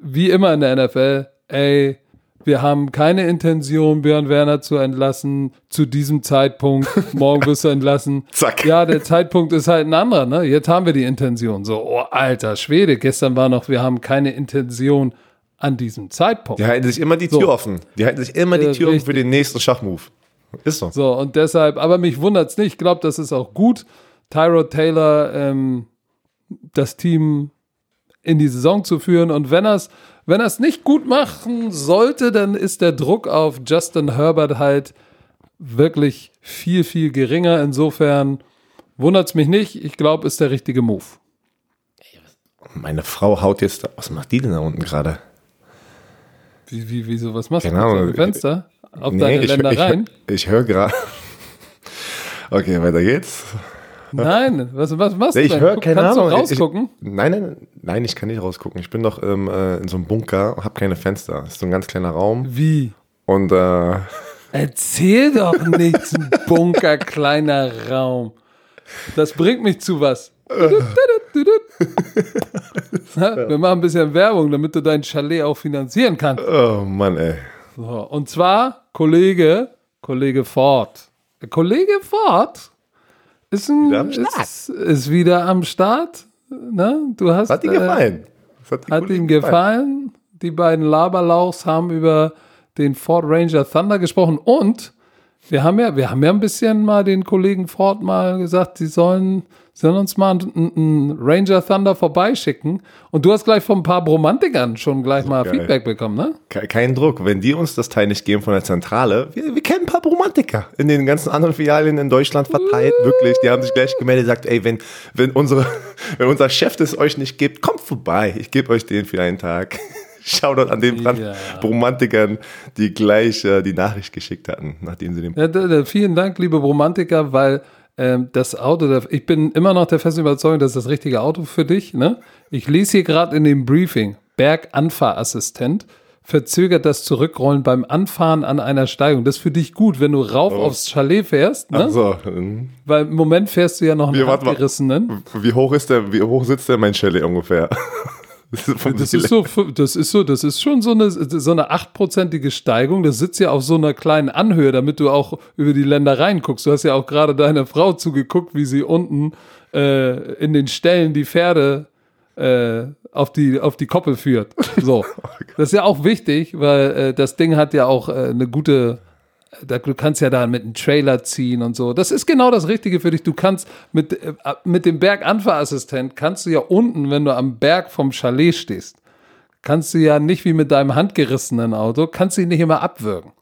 wie immer in der NFL, ey, wir haben keine Intention, Björn Werner zu entlassen zu diesem Zeitpunkt. Morgen wirst du entlassen. Zack. Ja, der Zeitpunkt ist halt ein anderer, ne? Jetzt haben wir die Intention. So, oh, alter Schwede, gestern war noch, wir haben keine Intention an diesem Zeitpunkt. Die halten sich immer die Tür offen. Die halten sich immer die Äh, Tür offen für den nächsten Schachmove. Ist so. So, und deshalb, aber mich wundert's nicht. Ich glaube, das ist auch gut. Tyrod Taylor, ähm, das Team in die Saison zu führen. Und wenn er es wenn er's nicht gut machen sollte, dann ist der Druck auf Justin Herbert halt wirklich viel, viel geringer. Insofern wundert's mich nicht. Ich glaube, ist der richtige Move. Meine Frau haut jetzt. Was macht die denn da unten gerade? Wie, wie, wieso, was machst Keine du? Am Fenster? auf deine ich, Ländereien? Ich, ich höre gerade. Okay, weiter geht's. Nein, was, was machst du ich höre keine Kannst Ahnung. du Ich- rausgucken? Nein, nein, nein, ich kann nicht rausgucken. Ich bin doch ähm, äh, in so einem Bunker, habe keine Fenster. Das ist so ein ganz kleiner Raum. Wie? Und äh, Erzähl doch nichts, ein Bunker, kleiner Raum. Das bringt mich zu was. Wir machen ein bisschen Werbung, damit du dein Chalet auch finanzieren kannst. oh Mann, ey. So, und zwar Kollege, Kollege Ford. Der Kollege Ford ist, ein, Wieder am Start. ist, ist wieder am Start. Ne? Du hast, Hat dir äh, gefallen? Hat, Hat ihm gefallen. Die beiden Laberlauchs haben über den Ford Ranger Thunder gesprochen und wir haben ja, wir haben ja ein bisschen mal den Kollegen Ford mal gesagt, sie sollen, sollen uns mal einen, einen Ranger Thunder vorbeischicken. Und du hast gleich von ein paar Bromantikern schon gleich mal geil. Feedback bekommen, ne? Ke- Kein Druck. Wenn die uns das Teil nicht geben von der Zentrale, wir, wir kennen ein paar Romantiker in den ganzen anderen Filialen in Deutschland verteilt, wirklich. Die haben sich gleich gemeldet, gesagt, ey, wenn, wenn, unsere, wenn unser Chef das euch nicht gibt, kommt vorbei. Ich gebe euch den für einen Tag. Shoutout an den Ja. Romantikern, die gleich äh, die Nachricht geschickt hatten, nachdem sie den Ja, da, da, vielen Dank, liebe Romantiker, weil ähm, das Auto, ich bin immer noch der festen Überzeugung, das ist das richtige Auto für dich. Ne? Ich lese hier gerade in dem Briefing, Berganfahrassistent verzögert das Zurückrollen beim Anfahren an einer Steigung. Das ist für dich gut, wenn du rauf aufs Chalet fährst, ne? So, ähm, weil im Moment fährst du ja noch einen Wir- abgerissenen. wie hoch ist der, wie hoch sitzt der mein Chalet ungefähr? Das ist, so, das ist so, das ist schon so eine, so eine achtprozentige Steigung. Das sitzt ja auf so einer kleinen Anhöhe, damit du auch über die Ländereien guckst. Du hast ja auch gerade deiner Frau zugeguckt, wie sie unten äh, in den Ställen die Pferde äh, auf die, auf die Koppel führt. So. Das ist ja auch wichtig, weil äh, das Ding hat ja auch äh, eine gute, da, du kannst ja da mit einem Trailer ziehen und so. Das ist genau das Richtige für dich. Du kannst mit, äh, mit dem Berganfahrassistent kannst du ja unten, wenn du am Berg vom Chalet stehst, kannst du ja nicht wie mit deinem handgerissenen Auto, kannst du ihn nicht immer abwürgen.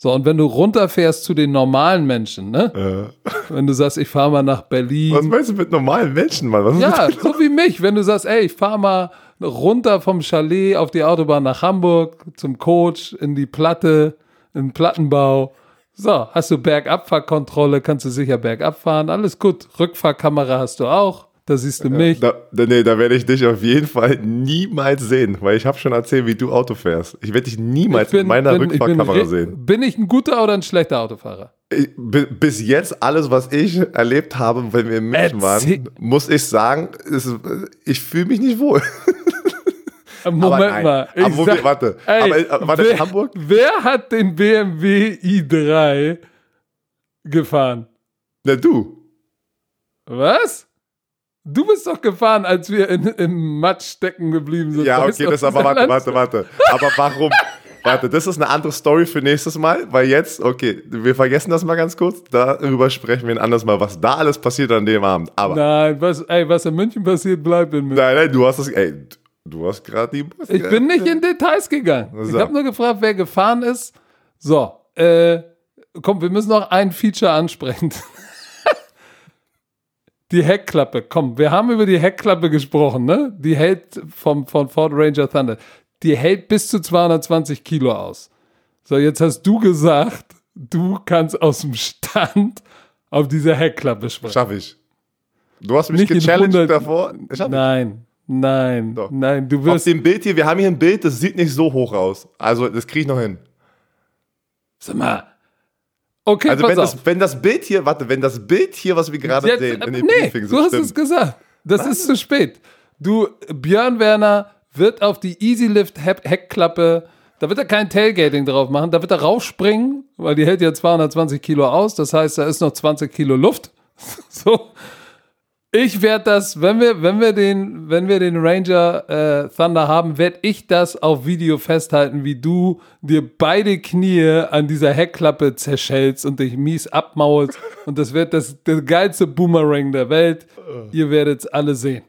So, und wenn du runterfährst zu den normalen Menschen, ne? Wenn du sagst, ich fahre mal nach Berlin. Was meinst du mit normalen Menschen, Mann? Was Ja, so wie mich. Wenn du sagst, ey, ich fahre mal runter vom Chalet auf die Autobahn nach Hamburg zum Coach in die Platte, den Plattenbau. So, hast du Bergabfahrkontrolle, kannst du sicher bergab fahren, alles gut. Rückfahrkamera hast du auch, da siehst du mich. Da, da, nee, da werde ich dich auf jeden Fall niemals sehen, weil ich habe schon erzählt, wie du Auto fährst. Ich werde dich niemals mit meiner ich Rückfahrkamera re- sehen. Bin ich ein guter oder ein schlechter Autofahrer? Ich, bi- bis jetzt alles, was ich erlebt habe, wenn wir in München Erzähl- waren, muss ich sagen, ist, ich fühle mich nicht wohl. Moment nein. mal. Aber wo wir- warte. Aber, äh, warte, in wer, Hamburg? Wer hat den BMW i3 gefahren? Na du. Was? Du bist doch gefahren, als wir in, im Matsch stecken geblieben sind. Ja, okay, das aber warte, warte, warte. Aber warum? Warte, das ist eine andere Story für nächstes Mal, weil jetzt, okay, wir vergessen das mal ganz kurz. Darüber sprechen wir ein anderes Mal, was da alles passiert an dem Abend. Aber Nein, was, ey, was in München passiert, bleibt in München. nein, nein, du hast das, ey, du hast gerade die. Ich bin nicht in Details gegangen. Ich So. habe nur gefragt, wer gefahren ist. So, äh, komm, wir müssen noch ein Feature ansprechen. die Heckklappe, komm, wir haben über die Heckklappe gesprochen, ne? Die hält vom, von Ford Ranger Thunder. Die hält bis zu 220 Kilo aus. So, jetzt hast du gesagt, du kannst aus dem Stand auf dieser Heckklappe springen. Schaff ich. Du hast mich Nicht gechallenged 100 davor. Ich. Nein, nein, Doch. nein, du Auf wirst. dem Bild hier, wir haben hier ein Bild, das sieht nicht so hoch aus. Also, das kriege ich noch hin. Sag mal. Okay, Also, wenn auf. das, wenn das Bild hier, warte, wenn das Bild hier, was wir gerade Jetzt, sehen, in dem nee, Briefing du so hast stimmt. es gesagt. Das ist zu spät. Du, Björn Werner wird auf die Easylift Heck- Heckklappe, da wird er kein Tailgating drauf machen, da wird er rausspringen, weil die hält ja 220 Kilo aus, das heißt, da ist noch 20 Kilo Luft. so. Ich werde das, wenn wir, wenn wir den, wenn wir den Ranger äh, Thunder haben, werde ich das auf Video festhalten, wie du dir beide Knie an dieser Heckklappe zerschellst und dich mies abmaulst. Und das wird das, der geilste Boomerang der Welt. Ihr werdet es alle sehen.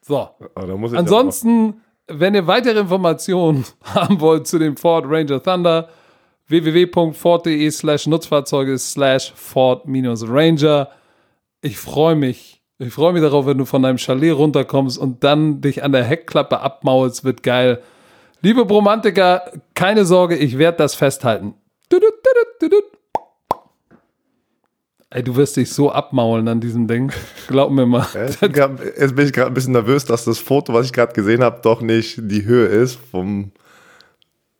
So. Ich Ansonsten, wenn ihr weitere Informationen haben wollt zu dem Ford Ranger Thunder, www.ford.de slash Nutzfahrzeuge slash Ford-Ranger. Ich freue mich. Ich freue mich darauf, wenn du von deinem Chalet runterkommst und dann dich an der Heckklappe abmaulst, wird geil. Liebe Bromantiker, keine Sorge, ich werde das festhalten. Ey, du wirst dich so abmaulen an diesem Ding. Glaub mir mal. Jetzt bin ich gerade ein bisschen nervös, dass das Foto, was ich gerade gesehen habe, doch nicht die Höhe ist vom.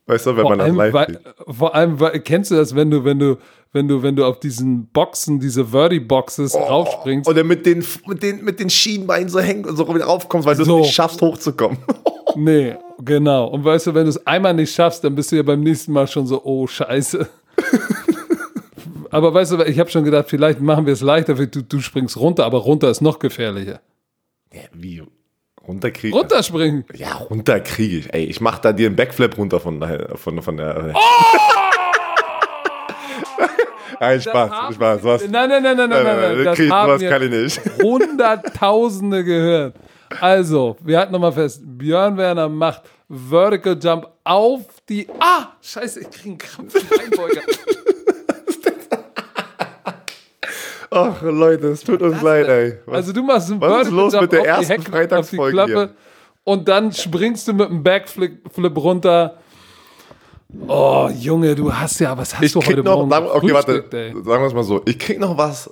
Weißt du, wenn vor man das allem, live weil, vor allem, weil, kennst du das, wenn du, wenn du, wenn du, wenn du auf diesen Boxen, diese Verdi-Boxes raufspringst? Oder mit den, mit, den, mit den Schienbeinen so hängt und so wieder raufkommst, weil du So. es nicht schaffst, hochzukommen. Nee, genau. Und weißt du, wenn du es einmal nicht schaffst, dann bist du ja beim nächsten Mal schon so, oh, scheiße. aber weißt du, ich habe schon gedacht, vielleicht machen wir es leichter, du, du springst runter, aber runter ist noch gefährlicher. Ja, wie? Runterkriegen? Runterspringen. Ja, runter kriege ich. Ey, ich mach da dir einen Backflip runter von der. Von, von der Oh! Nein, Spaß, Spaß. Was? Nein, nein, nein, nein, nein, nein, nein. Das Krieg, haben kann ich nicht. Hunderttausende gehört. Also, wir halten nochmal fest, Björn Werner macht Vertical Jump auf die. Ah, scheiße, ich krieg einen Krampf im Beinbeuger. Ach, Leute, es tut uns leid, ey. Was? Also du machst einen Was ist los mit der ersten Freitagsfolge Klappe und dann springst du mit einem Backflip Flip runter. Oh, Junge, du hast ja, was hast ich du heute noch, Morgen okay, warte, ey? sagen wir es mal so. Ich krieg noch was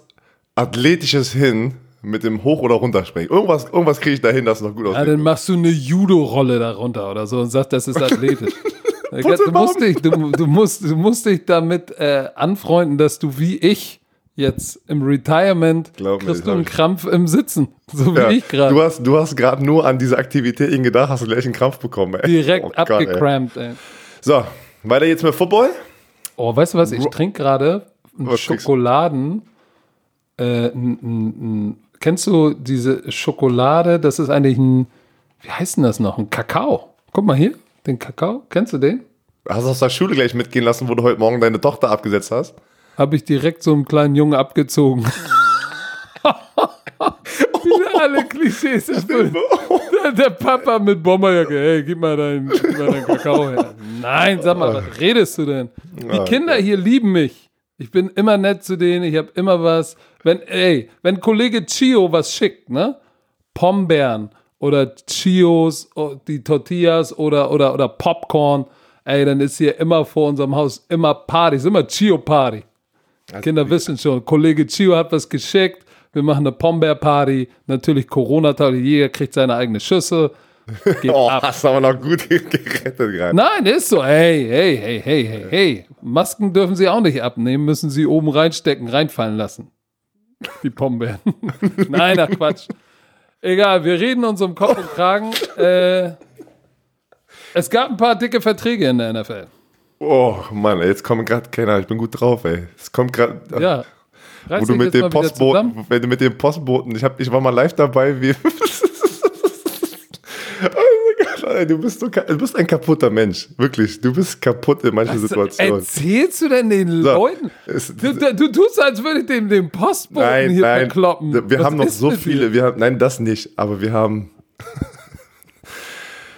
Athletisches hin mit dem Hoch- oder Runterspringen. Irgendwas, irgendwas kriege ich da hin, das noch gut Ja, aussieht. dann machst du eine Judo-Rolle darunter oder so und sagst, das ist athletisch. du, musst dich, du, du, musst, du musst dich damit äh, anfreunden, dass du wie ich jetzt im Retirement Glaub mir, kriegst das du einen. Krampf im Sitzen. So wie Ja, ich gerade. du hast, du hast gerade nur an diese Aktivitäten gedacht, hast du gleich einen Krampf bekommen. Ey. Direkt Oh Gott, ey. abgecrampt, ey. So, weiter jetzt mit Football. Oh, weißt du was? Ich trinke gerade einen? Schokoladen. Äh, n, n, n, kennst du diese Schokolade? Das ist eigentlich ein, wie heißt denn das noch? Ein Kakao. Guck mal hier, den Kakao. Kennst du den? Hast du aus der Schule gleich mitgehen lassen, wo du heute Morgen deine Tochter abgesetzt hast? Habe ich direkt so einem kleinen Jungen abgezogen. Wieder alle Klischees erfüllt. Der, der Papa mit Bomberjacke, hey, gib mal deinen, deinen Kakao her. Nein, sag mal, was redest du denn? Die Kinder hier lieben mich. Ich bin immer nett zu denen, ich habe immer was. Wenn, ey, wenn Kollege Chio was schickt, ne? Pombeeren oder Chios, die Tortillas oder, oder, oder Popcorn, ey, dann ist hier immer vor unserem Haus immer Party, ist immer Chio-Party. Kinder wissen schon, Kollege Chio hat was geschickt, wir machen eine Pombeer-Party, natürlich Corona-Tag, jeder kriegt seine eigene Schüssel. Geht Oh, ab. hast du aber noch gut gerettet gerade. Nein, ist so. Hey, hey, hey, hey, hey, hey. Masken dürfen sie auch nicht abnehmen, müssen sie oben reinstecken, reinfallen lassen. Die Pombeeren. Nein, ach Quatsch. Egal, wir reden uns um Kopf und Kragen. Äh, es gab ein paar dicke Verträge in der NFL. Oh, Mann, jetzt kommt gerade keiner. Ich bin gut drauf, ey. Es kommt gerade. Ja. Wo du mit dem Postboten, wenn du mit dem Postboten, ich, hab, ich war mal live dabei, wie. Oh mein Gott, ey, du bist, so, du bist ein kaputter Mensch. Wirklich. Du bist kaputt in manchen Was Situationen. erzählst du denn den So, Leuten? es- Du, du, tust, als würde ich dem, dem Postboten Nein, hier nein. verkloppen. Wir Was haben noch so viele. dir? Wir haben, nein, das nicht. Aber wir haben.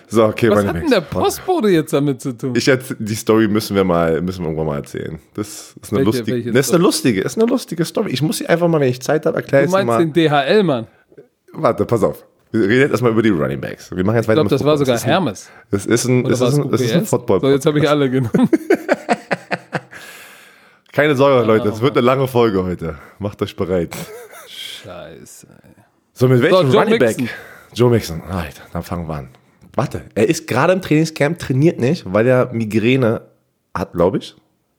so, okay, Was hat denn der Postbote jetzt damit zu tun? Ich jetzt, die Story müssen wir mal, müssen wir irgendwann mal erzählen. Das ist eine Welche- lustige, welche das ist eine lustige, ist eine lustige Story. Ich muss sie einfach mal, wenn ich Zeit habe, erkläre Du meinst mal. den DHL-Mann. Warte, pass auf. Wir reden jetzt erstmal über die Running Backs. Wir machen jetzt Ich glaube, das war Football. sogar Das ein- Hermes. Das ist ein, das war ist ein, das ist ein? Football. So, jetzt habe ich alle genommen. Keine Sorge, Leute, es wird eine lange Folge heute. Macht euch bereit. Scheiße. ey. So, mit welchem Joe Running Mixon. Back? Joe Mixon. Alter, dann fangen wir an. Warte, er ist gerade im Trainingscamp, trainiert nicht, weil er Migräne hat, glaube ich.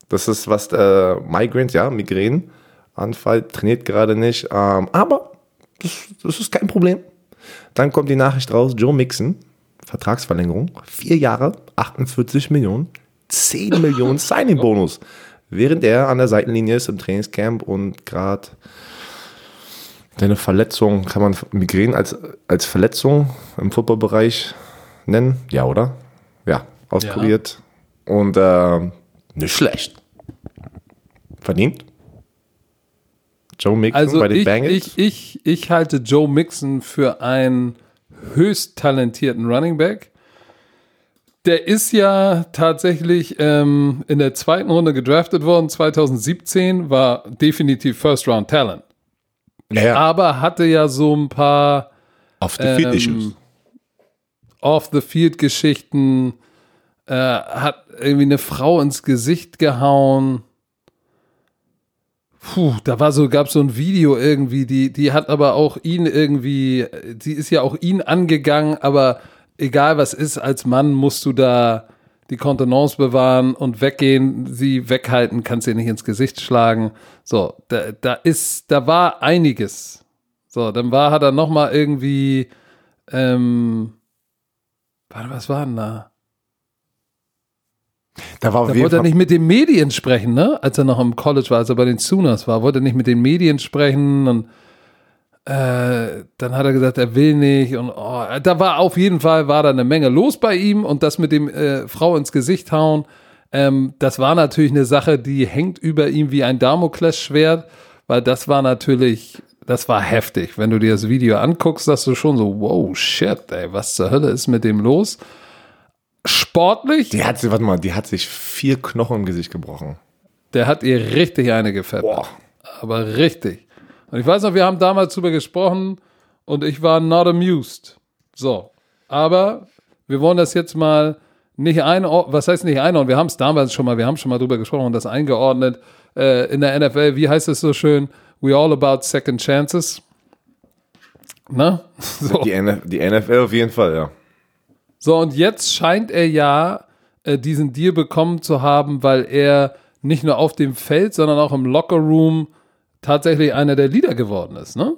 Das ist was, äh, Migraines, ja, Migränenanfall, trainiert gerade nicht. Ähm, aber das, das ist kein Problem. Dann kommt die Nachricht raus, Joe Mixon, Vertragsverlängerung, vier Jahre, 48 Millionen, 10 Millionen Signing-Bonus. Während er an der Seitenlinie ist im Trainingscamp und gerade Deine Verletzung, kann man Migräne als, als Verletzung im Footballbereich nennen? Ja, oder? Ja, auskuriert. Und äh, nicht schlecht. Verdient. Joe Mixon Also bei den ich, Bengals. ich, ich, ich halte Joe Mixon für einen höchst talentierten Running Back. Der ist ja tatsächlich ähm, in der zweiten Runde gedraftet worden, 2017, war definitiv First Round Talent. ja, ja. Aber hatte ja so ein paar Auf the field ähm, issues. Off-the-Field-Geschichten. äh, hat irgendwie eine Frau ins Gesicht gehauen. Puh, da war so, gab so ein Video irgendwie, die, die hat aber auch ihn irgendwie, sie ist ja auch ihn angegangen, aber egal was ist, als Mann musst du da die Kontenance bewahren und weggehen, sie weghalten, kannst ihr nicht ins Gesicht schlagen. So, da, da ist, da war einiges. So, dann war, hat er nochmal irgendwie, ähm, warte, was war denn da? Da, war da wollte er nicht mit den Medien sprechen, ne? Als er noch im College war, als er bei den Sooners war, wollte er nicht mit den Medien sprechen und äh, dann hat er gesagt, er will nicht und oh, da war auf jeden Fall war da eine Menge los bei ihm und das mit dem äh, Frau ins Gesicht hauen, ähm, das war natürlich eine Sache, die hängt über ihm wie ein Damoklesschwert, weil das war natürlich, das war heftig. Wenn du dir das Video anguckst, sagst du schon so, wow, shit, ey, was zur Hölle ist mit dem los? sportlich. Die hat, warte mal, die hat sich vier Knochen im Gesicht gebrochen. Der hat ihr richtig eine gefettet. Boah. Aber richtig. Und ich weiß noch, wir haben damals drüber gesprochen und ich war not amused. So. Aber wir wollen das jetzt mal nicht einordnen. Was heißt nicht einordnen? Wir haben es damals schon mal, wir haben schon mal drüber gesprochen und das eingeordnet. Äh, in der NFL, wie heißt es so schön? We all about second chances. Ne? So. Die, NF die NFL auf jeden Fall, ja. So, und jetzt scheint er ja äh, diesen Deal bekommen zu haben, weil er nicht nur auf dem Feld, sondern auch im Lockerroom tatsächlich einer der Leader geworden ist, ne?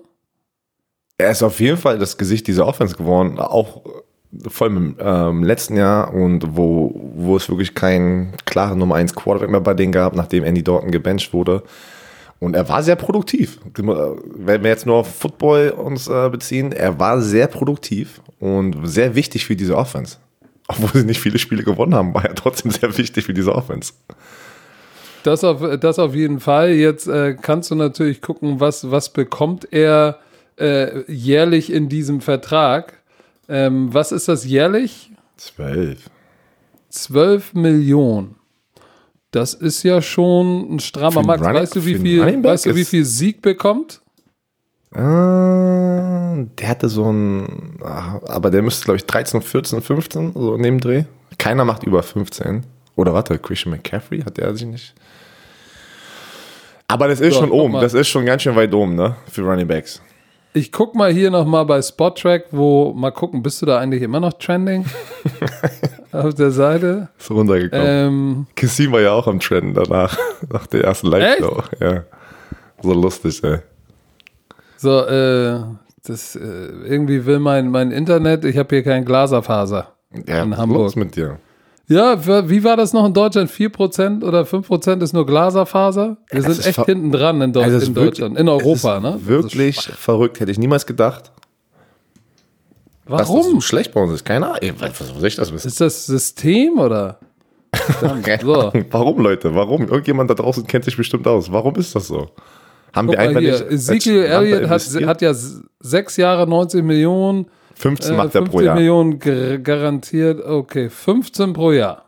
Er ist auf jeden Fall das Gesicht dieser Offense geworden, auch vor allem im ähm, letzten Jahr und wo, wo es wirklich keinen klaren Nummer 1 Quarterback mehr bei denen gab, nachdem Andy Dalton gebencht wurde. Und er war sehr produktiv. Wenn wir jetzt nur auf Football uns äh, beziehen, er war sehr produktiv und sehr wichtig für diese Offense. Obwohl sie nicht viele Spiele gewonnen haben, war er trotzdem sehr wichtig für diese Offense. Das auf, das auf jeden Fall. Jetzt äh, kannst du natürlich gucken, was, was bekommt er äh, jährlich in diesem Vertrag. Ähm, was ist das jährlich? Zwölf. Zwölf Millionen. Das ist ja schon ein strammer Max. Weißt du, wie viel, weißt du, wie viel Sieg bekommt? Äh, der hatte so ein, ah, aber der müsste, glaube ich, 13, 14, 15, so in dem Dreh. Keiner macht über 15. Oder warte, Christian McCaffrey, hat der sich nicht? Aber das ist so, schon oben, das ist schon ganz schön weit oben, ne, für Running Backs. Ich guck mal hier nochmal bei Spottrack, wo, mal gucken, bist du da eigentlich immer noch trending? Auf der Seite. Ist runtergekommen. Ähm, Cassim war ja auch am Trenden danach, nach der ersten Live-Show. Ja. So lustig, ey. So, äh, das, äh, irgendwie will mein, mein Internet, ich habe hier kein Glaserfaser ja, in Hamburg. Was mit dir? Ja, wie war das noch in Deutschland? 4% oder 5% ist nur Glaserfaser? Wir sind echt hinten dran in, Deu also in Deutschland, in Europa. ne? Wirklich verrückt, hätte ich niemals gedacht. Warum? Das so schlecht bei uns ist. Keine Ahnung. Was soll ich das wissen? Ist das System oder? so. Warum, Leute? Warum? Irgendjemand da draußen kennt sich bestimmt aus. Warum ist das so? Haben Guck wir einfach hier. nicht. Ezekiel Elliott hat, hat ja sechs Jahre 90 Millionen 15 macht er pro Jahr. Millionen garantiert. Okay, 15 pro Jahr.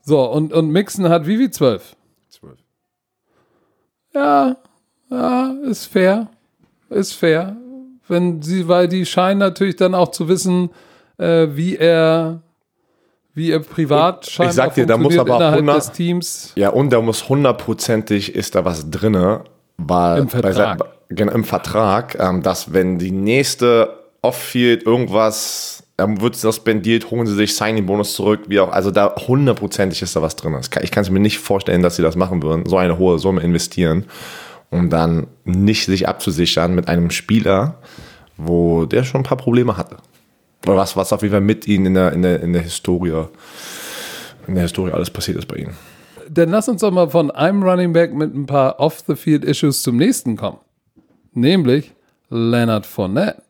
So, und, und Mixen hat wie viel? 12? 12. Ja, ja, ist fair. Ist fair. Wenn sie, weil die scheinen natürlich dann auch zu wissen, äh, wie er wie er privat scheint. Ich sag dir, da muss aber auch 100, des Teams. Ja, und da muss hundertprozentig ist da was drinne, weil im Vertrag, bei, genau, im Vertrag ähm, dass wenn die nächste Off-Field irgendwas, er wird suspendiert, holen sie sich Signing-Bonus zurück, wie auch, also da hundertprozentig ist da was drin. Ich kann es mir nicht vorstellen, dass sie das machen würden, so eine hohe Summe investieren, um dann nicht sich abzusichern mit einem Spieler, wo der schon ein paar Probleme hatte. Oder was, was auf jeden Fall mit ihnen in der, in der, in der Historie, in der Historie alles passiert ist bei ihnen. Dann lass uns doch mal von einem Running Back mit ein paar Off-the-Field-Issues zum nächsten kommen. Nämlich Leonard Fournette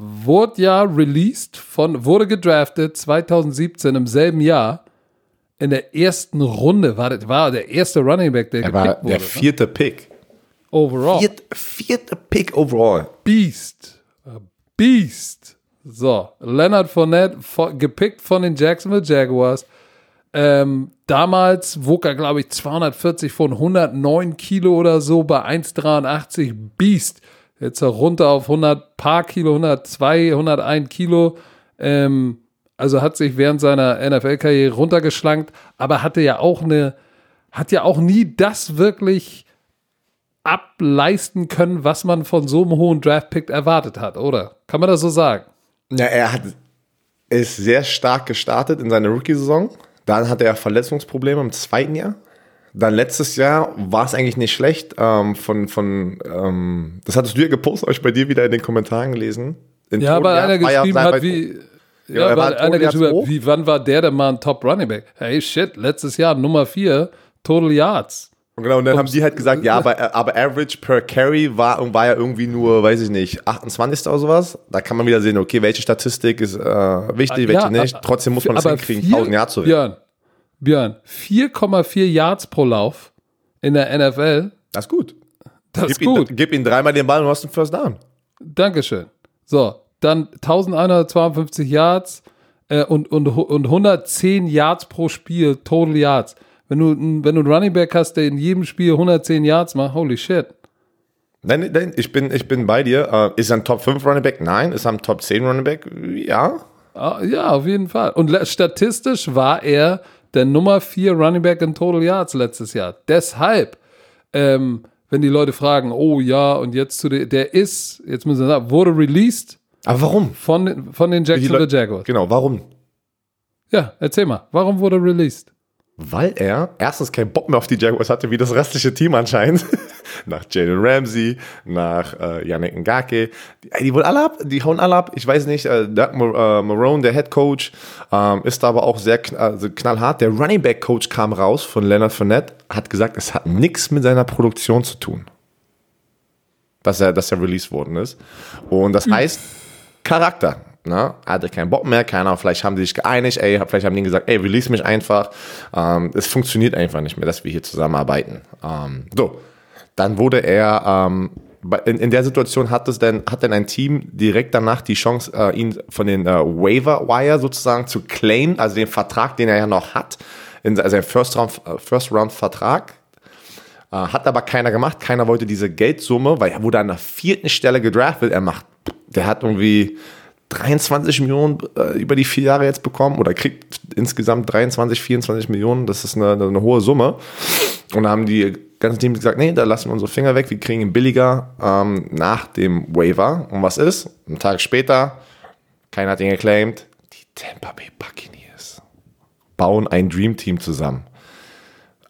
wurde ja released von, wurde gedraftet 2017 im selben Jahr. In der ersten Runde war, das, war der erste Running Back, der er war wurde. Der ne? vierte ne? Pick. Overall. Viert, vierte Pick overall. Beast. Beast. So, Leonard Fournette, gepickt von den Jacksonville Jaguars. Ähm, damals wog er, glaube ich, 240 von 109 Kilo oder so bei 1,83 Beast. Jetzt runter auf 100 paar Kilo, 102, 101 Kilo. Ähm, also hat sich während seiner NFL-Karriere runtergeschlankt, aber hatte ja auch eine, hat ja auch nie das wirklich ableisten können, was man von so einem hohen Draft-Pick erwartet hat, oder? Kann man das so sagen? Ja, er hat, ist sehr stark gestartet in seiner Rookie-Saison. Dann hatte er Verletzungsprobleme im zweiten Jahr. Dann letztes Jahr war es eigentlich nicht schlecht. Ähm, von, von, ähm, das hattest du ja gepostet, habe ich bei dir wieder in den Kommentaren gelesen. In ja, weil einer geschrieben hat, wie, ja, ja weil einer geschrieben hat, wie, wann war der der mal ein Top Running Back? Hey, shit, letztes Jahr Nummer 4, Total Yards. Und genau, und dann und, haben die halt gesagt, ja, aber, aber Average per Carry war, war ja irgendwie nur, weiß ich nicht, 28. oder sowas. Da kann man wieder sehen, okay, welche Statistik ist äh, wichtig, welche ja, nicht. Trotzdem muss man das hinkriegen, 1000 Yards zu Björn, Björn, 4,4 Yards pro Lauf in der NFL. Das ist gut. Das gib ist gut. Ihn, gib ihm dreimal den Ball und hast einen First Down. Dankeschön. So, dann 1152 Yards äh, und, und, und 110 Yards pro Spiel, Total Yards. Wenn du, wenn du einen Running Back hast, der in jedem Spiel 110 Yards macht, holy shit. Nein, nein, ich bin, ich bin bei dir. Uh, ist er ein Top 5 Running Back? Nein. Ist er ein Top 10 Running Back? Ja. Ah, ja, auf jeden Fall. Und statistisch war er der Nummer 4 Running Back in Total Yards letztes Jahr. Deshalb, ähm, wenn die Leute fragen, oh ja, und jetzt zu der, der ist, jetzt müssen wir sagen, wurde released. Aber warum? Von, von den Jacksonville Jaguars. Genau, warum? Ja, erzähl mal, warum wurde released? weil er erstens keinen Bock mehr auf die Jaguars hatte, wie das restliche Team anscheinend. Nach Jalen Ramsey, nach äh, Yannick Ngake. Die, die wollen alle ab, die hauen alle ab. Ich weiß nicht, äh, Doug Mar äh, Marone, der Head Coach, ähm, ist aber auch sehr kn also knallhart. Der Running Back Coach kam raus von Leonard Fournette, hat gesagt, es hat nichts mit seiner Produktion zu tun. Dass er, dass er released worden ist. Und das heißt, Charakter ne, hatte keinen Bock mehr, keiner, vielleicht haben die sich geeinigt, ey, vielleicht haben die gesagt, ey, release mich einfach. Ähm, es funktioniert einfach nicht mehr, dass wir hier zusammenarbeiten. Ähm, so, dann wurde er, ähm, in, in der Situation hat es denn, hat denn ein Team direkt danach die Chance, äh, ihn von den äh, Waiver Wire sozusagen zu claimen, also den Vertrag, den er ja noch hat, in also First Round, äh, First Round Vertrag, äh, hat aber keiner gemacht. Keiner wollte diese Geldsumme, weil er wurde an der vierten Stelle gedraftet. Er macht, der hat irgendwie 23 Millionen äh, über die vier Jahre jetzt bekommen oder kriegt insgesamt 23, 24 Millionen. Das ist eine, eine hohe Summe. Und da haben die ganzen Teams gesagt, nee, da lassen wir unsere Finger weg, wir kriegen ihn billiger ähm, nach dem Waiver. Und was ist? Einen Tag später, keiner hat ihn geclaimed, die Tampa Bay Buccaneers bauen ein Dream Team zusammen.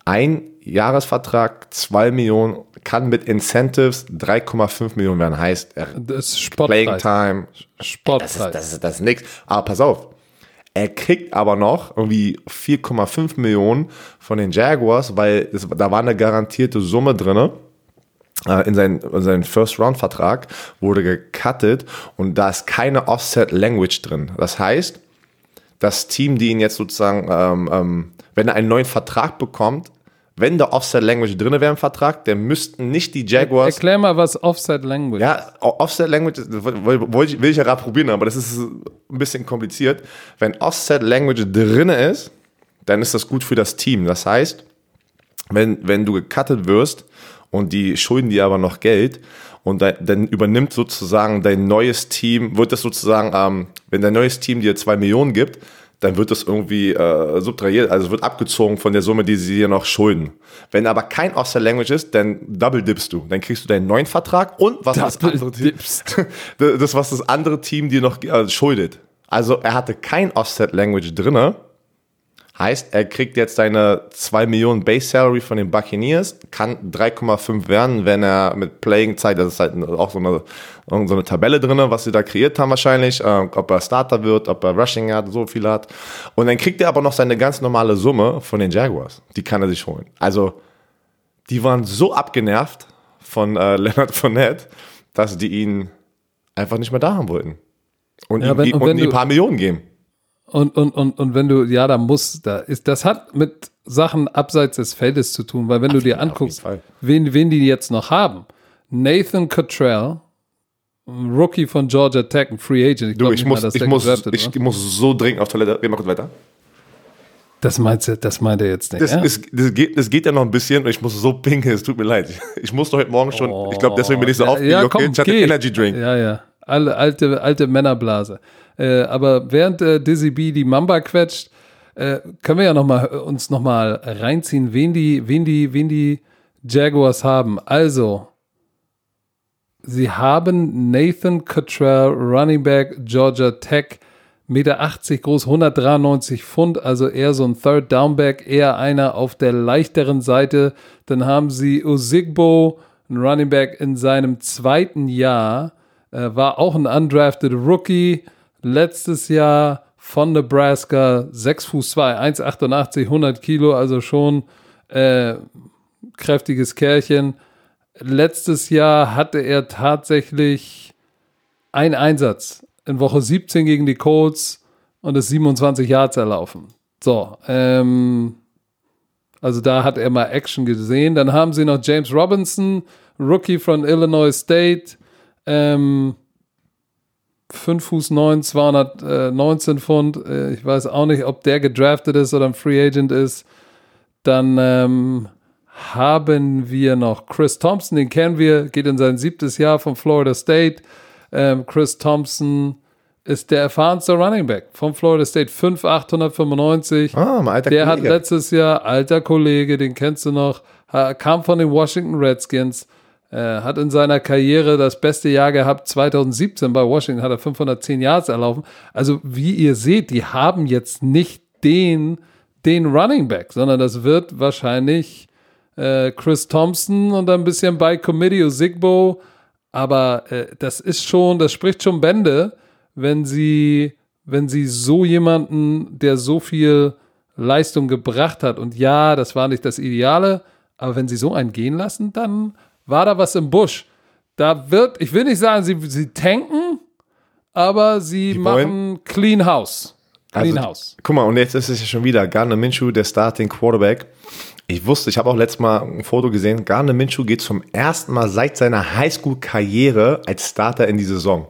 Ein Jahresvertrag 2 Millionen, kann mit Incentives 3,5 Millionen werden. Heißt, das ist Playing Time. Sportpreis. Das ist, das ist, das ist nix. Aber pass auf. Er kriegt aber noch irgendwie 4,5 Millionen von den Jaguars, weil es, da war eine garantierte Summe drin äh, in seinen, in seinen First-Round-Vertrag, wurde gecuttet und da ist keine Offset-Language drin. Das heißt, das Team, die ihn jetzt sozusagen, ähm, ähm, wenn er einen neuen Vertrag bekommt, wenn da Offset Language drin wäre im Vertrag, dann müssten nicht die Jaguars. Erklär mal, was Offset Language Ja, Offset Language will, ich ja gerade probieren, aber das ist ein bisschen kompliziert. Wenn Offset Language drin ist, dann ist das gut für das Team. Das heißt, wenn, wenn du gecuttet wirst und die schulden dir aber noch Geld und dann, dann übernimmt sozusagen dein neues Team, wird das sozusagen, ähm, wenn dein neues Team dir zwei Millionen gibt, dann wird das irgendwie äh, subtrahiert, also wird abgezogen von der Summe, die sie dir noch schulden. Wenn aber kein Offset Language ist, dann double dippst du. Dann kriegst du deinen neuen Vertrag und was das andere Team, das, was das andere Team dir noch äh, schuldet. Also er hatte kein Offset Language drinne Heißt, er kriegt jetzt seine 2 Millionen Base Salary von den Buccaneers, kann 3,5 werden, wenn er mit Playing Zeit, das ist halt auch so eine, so eine Tabelle drin, was sie da kreiert haben wahrscheinlich, äh, ob er Starter wird, ob er Rushing hat, so viel hat. Und dann kriegt er aber noch seine ganz normale Summe von den Jaguars. Die kann er sich holen. Also, die waren so abgenervt von äh, Leonard Fournette, dass die ihn einfach nicht mehr da haben wollten. Und ja, ihm, wenn, und und ihm ein paar Millionen geben. Und, und, und, und wenn du, ja, da muss, da ist, das hat mit Sachen abseits des Feldes zu tun, weil wenn Ach, du dir anguckst, wen, wen die jetzt noch haben, Nathan Cottrell, Rookie von Georgia Tech, ein Free Agent. Ich du, ich, muss, ich, muss, ich muss so dringend auf Toilette. Mal kurz weiter. Das meinst du, das meint er jetzt nicht. Das, ja? ist, das, geht, das geht ja noch ein bisschen und ich muss so pinkeln, es tut mir leid. Ich musste heute Morgen schon, oh, ich glaube, deswegen bin ich so oh, ja, aufgeregt, ja, okay, ich hatte Energy Drink. Ja, ja. alle, alte, alte Männerblase. Äh, aber während äh, Dizzy B die Mamba quetscht, äh, können wir ja noch mal, uns nochmal reinziehen, wen die, wen die, wen die Jaguars haben. Also, sie haben Nathan Cottrell, Running Back, Georgia Tech, Meter 80 groß, 193 Pfund, also eher so ein Third Downback, eher einer auf der leichteren Seite. Dann haben sie Osigbo, ein Running Back in seinem zweiten Jahr, äh, war auch ein undrafted Rookie. Letztes Jahr von Nebraska, 6 Fuß 2, 1,88, 100 Kilo, also schon äh, kräftiges Kerlchen. Letztes Jahr hatte er tatsächlich einen Einsatz in Woche 17 gegen die Colts und ist 27 Yards erlaufen. So, ähm, also da hat er mal Action gesehen. Dann haben sie noch James Robinson, Rookie von Illinois State, ähm, 5 Fuß 9, 219 Pfund. Äh, ich weiß auch nicht, ob der gedraftet ist oder ein Free Agent ist. Dann ähm, haben wir noch Chris Thompson, den kennen wir, geht in sein siebtes Jahr von Florida State. Ähm, Chris Thompson ist der erfahrenste Running Back von Florida State, 5,895. Ah, mein alter der Kollege. hat letztes Jahr, alter Kollege, den kennst du noch, kam von den Washington Redskins, äh, hat in seiner Karriere das beste Jahr gehabt, 2017 bei Washington hat er 510 Yards erlaufen. Also wie ihr seht, die haben jetzt nicht den, den Running Back, sondern das wird wahrscheinlich äh, Chris Thompson und ein bisschen bei Committee Sigbo aber äh, das ist schon, das spricht schon Bände, wenn sie, wenn sie so jemanden, der so viel Leistung gebracht hat, und ja, das war nicht das Ideale, aber wenn sie so einen gehen lassen, dann war da was im Busch. Da wird, ich will nicht sagen, sie, sie tanken, aber sie die machen Clean House. Clean also, House. Guck mal, und jetzt ist es ja schon wieder Garner Minshew, der Starting Quarterback. Ich wusste, ich habe auch letztes Mal ein Foto gesehen, Garner Minshew geht zum ersten Mal seit seiner Highschool-Karriere als Starter in die Saison.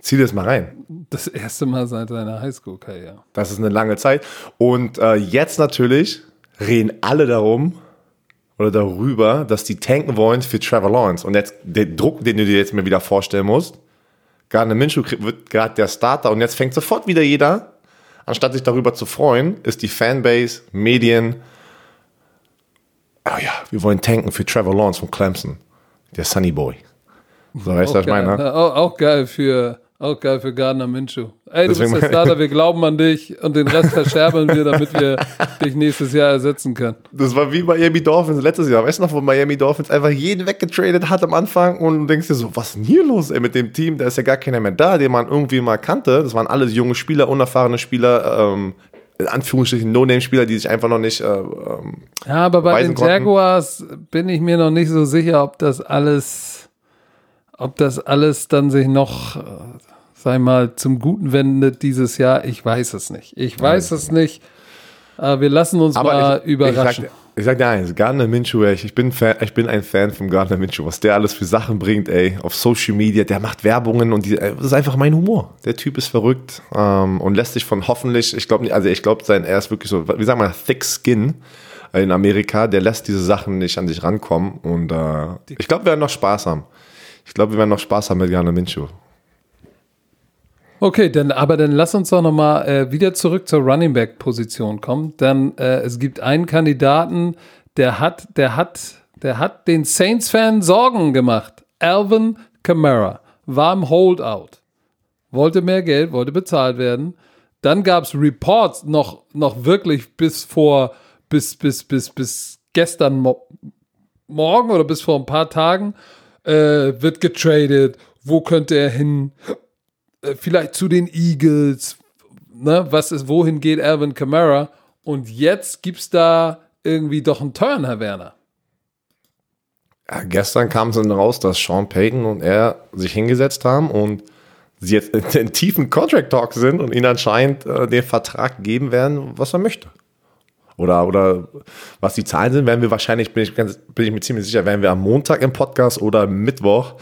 Zieh das mal rein. Das erste Mal seit seiner Highschool-Karriere. Das ist eine lange Zeit. Und äh, jetzt natürlich reden alle darum oder darüber, dass die tanken wollen für Trevor Lawrence. Und jetzt der Druck, den du dir jetzt mir wieder vorstellen musst, Gardner Minshew wird gerade der Starter und jetzt fängt sofort wieder jeder anstatt sich darüber zu freuen, ist die Fanbase, Medien, oh ja, wir wollen tanken für Trevor Lawrence von Clemson, der Sunny Boy. So heißt das meine. Ne? Auch, auch geil für auch geil für Gardner Minshew. Ey, du Deswegen bist der Starter, wir glauben an dich und den Rest verscherbeln wir, damit wir dich nächstes Jahr ersetzen können. Das war wie Miami Dolphins letztes Jahr. Weißt du noch, wo Miami Dolphins einfach jeden weggetradet hat am Anfang und du denkst dir so, was ist denn hier los ey, mit dem Team? Da ist ja gar keiner mehr da, den man irgendwie mal kannte. Das waren alles junge Spieler, unerfahrene Spieler, ähm, in Anführungsstrichen No-Name-Spieler, die sich einfach noch nicht. Äh, ähm, ja, aber bei den Jaguars bin ich mir noch nicht so sicher, ob das alles, ob das alles dann sich noch äh, sei mal, zum Guten wendet dieses Jahr? Ich weiß es nicht. Ich weiß es nicht. Aber wir lassen uns Aber mal ich, überraschen. Ich sag, dir eins, Gardner Minshew, ey, ich bin, Fan, ich bin ein Fan von Gardner Minshew, was der alles für Sachen bringt, ey, auf Social Media, der macht Werbungen und die, das ist einfach mein Humor. Der Typ ist verrückt ähm, und lässt sich von hoffentlich, ich glaube nicht, also ich glaube, sein, er ist wirklich so, wie sagen wir, thick skin in Amerika, der lässt diese Sachen nicht an sich rankommen und äh, ich glaube, wir werden noch Spaß haben. Ich glaube, wir werden noch Spaß haben mit Gardner Minshew. Okay, dann, aber dann lass uns doch nochmal äh, wieder zurück zur Running Back Position kommen. Dann, äh, es gibt einen Kandidaten, der hat, der hat, der hat den Saints-Fan Sorgen gemacht. Alvin Kamara war im Holdout. Wollte mehr Geld, wollte bezahlt werden. Dann gab es Reports noch, noch wirklich bis vor, bis, bis, bis, bis gestern mo morgen oder bis vor ein paar Tagen äh, wird getradet. Wo könnte er hin? Äh, vielleicht zu den Eagles, ne, was ist, wohin geht Alvin Kamara? Und jetzt gibt es da irgendwie doch einen Turn, Herr Werner. Ja, gestern kam es dann raus, dass Sean Payton und er sich hingesetzt haben und sie jetzt in, in tiefen Contract Talk sind und ihn anscheinend äh, den Vertrag geben werden, was er möchte. Oder, oder was die Zahlen sind, werden wir wahrscheinlich, bin ich, ganz, bin ich mir ziemlich sicher, werden wir am Montag im Podcast oder Mittwoch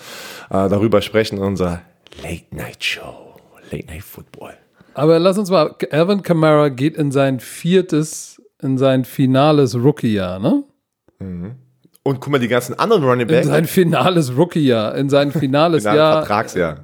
äh, darüber sprechen in unserer Late Night Show, Late Night Football. Aber lass uns mal, Alvin Kamara geht in sein viertes, in sein finales Rookie-Jahr, ne? Mhm. Und guck mal, die ganzen anderen Running In Backs. sein finales Rookie-Jahr, in sein finales in Jahr Vertragsjahr.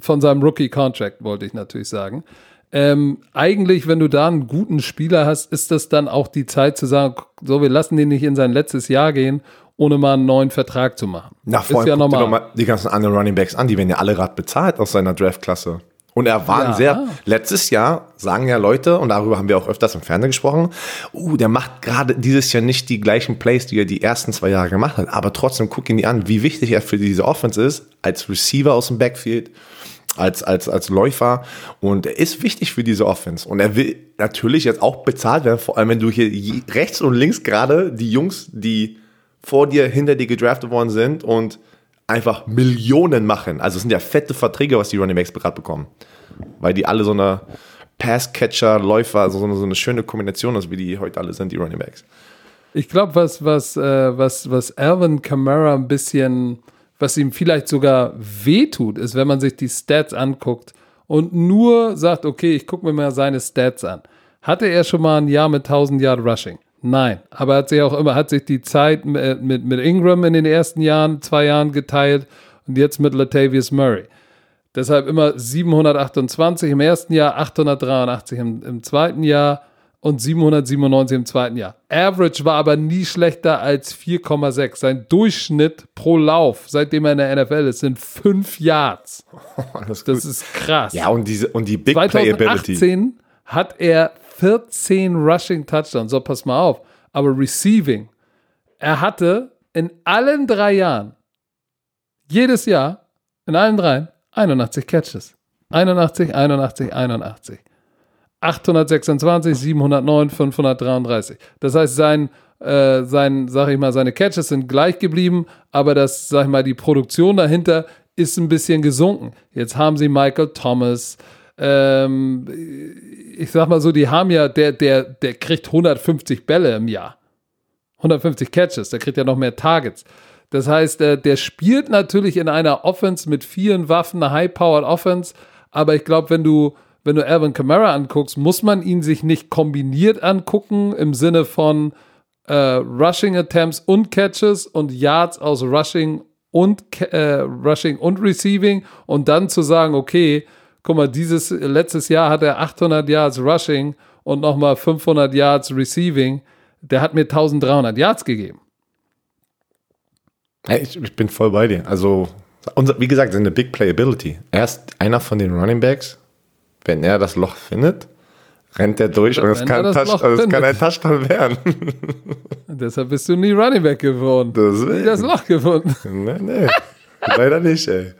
von seinem Rookie-Contract, wollte ich natürlich sagen. Ähm, eigentlich, wenn du da einen guten Spieler hast, ist das dann auch die Zeit zu sagen, so, wir lassen den nicht in sein letztes Jahr gehen, ohne mal einen neuen Vertrag zu machen. Na, ist vor allem ja guck dir normal. doch mal die ganzen anderen Running Backs an, die werden ja alle gerade bezahlt aus seiner Draftklasse. Und er war ein Ja. sehr, letztes Jahr sagen ja Leute, und darüber haben wir auch öfters im Fernsehen gesprochen, uh, der macht gerade dieses Jahr nicht die gleichen Plays, die er die ersten zwei Jahre gemacht hat, aber trotzdem guck ihn dir an, wie wichtig er für diese Offense ist, als Receiver aus dem Backfield, als, als, als Läufer und er ist wichtig für diese Offense und er will natürlich jetzt auch bezahlt werden, vor allem wenn du hier rechts und links gerade die Jungs, die vor dir, hinter dir gedraftet worden sind und einfach Millionen machen. Also es sind ja fette Verträge, was die Running Backs gerade bekommen. Weil die alle so eine Passcatcher, Läufer, also so eine, so eine schöne Kombination ist, wie die heute alle sind, die Running Backs. Ich glaube, was, was, äh, was, was Alvin Kamara ein bisschen, was ihm vielleicht sogar wehtut, ist, wenn man sich die Stats anguckt und nur sagt, okay, ich gucke mir mal seine Stats an. Hatte er schon mal ein Jahr mit 1000 Yard Rushing? Nein, aber hat sich auch immer, hat sich die Zeit mit, mit, mit Ingram in den ersten Jahren, zwei Jahren geteilt und jetzt mit Latavius Murray. Deshalb immer 728 im ersten Jahr, 883 im, im zweiten Jahr und 797 im zweiten Jahr. Average war aber nie schlechter als 4,6. Sein Durchschnitt pro Lauf, seitdem er in der NFL ist, sind 5 Yards. Alles Das ist krass. ja, und, diese, und die Big Playability. 2018 hat er 14 Rushing Touchdowns. So, pass mal auf. Aber Receiving, er hatte in allen drei Jahren, jedes Jahr, in allen dreien, 81 Catches. 81, 81, 81. 826, 709, 533. Das heißt, sein, äh, sein, sag ich mal, seine Catches sind gleich geblieben, aber das, sag ich mal, die Produktion dahinter ist ein bisschen gesunken. Jetzt haben sie Michael Thomas, ähm, ich sag mal so, die haben ja, der, der, der kriegt 150 Bälle im Jahr. 150 Catches, der kriegt ja noch mehr Targets. Das heißt, der, der spielt natürlich in einer Offense mit vielen Waffen, eine High-Powered Offense, aber ich glaube, wenn du, wenn du Alvin Kamara anguckst, muss man ihn sich nicht kombiniert angucken im Sinne von äh, Rushing Attempts und Catches und Yards aus Rushing und äh, Rushing und Receiving und dann zu sagen, okay, guck mal, dieses letztes Jahr hat er 800 Yards Rushing und nochmal 500 Yards Receiving. Der hat mir 1300 Yards gegeben. Hey, ich, ich bin voll bei dir. Also, wie gesagt, seine Big Playability. Er ist einer von den Running Backs. Wenn er das Loch findet, rennt er durch und es Wenn kann, also kann ein Touchdown werden. Deshalb bist du nie Running Back geworden. Deswegen. Das Loch gefunden. nee, nee. Leider nicht, ey.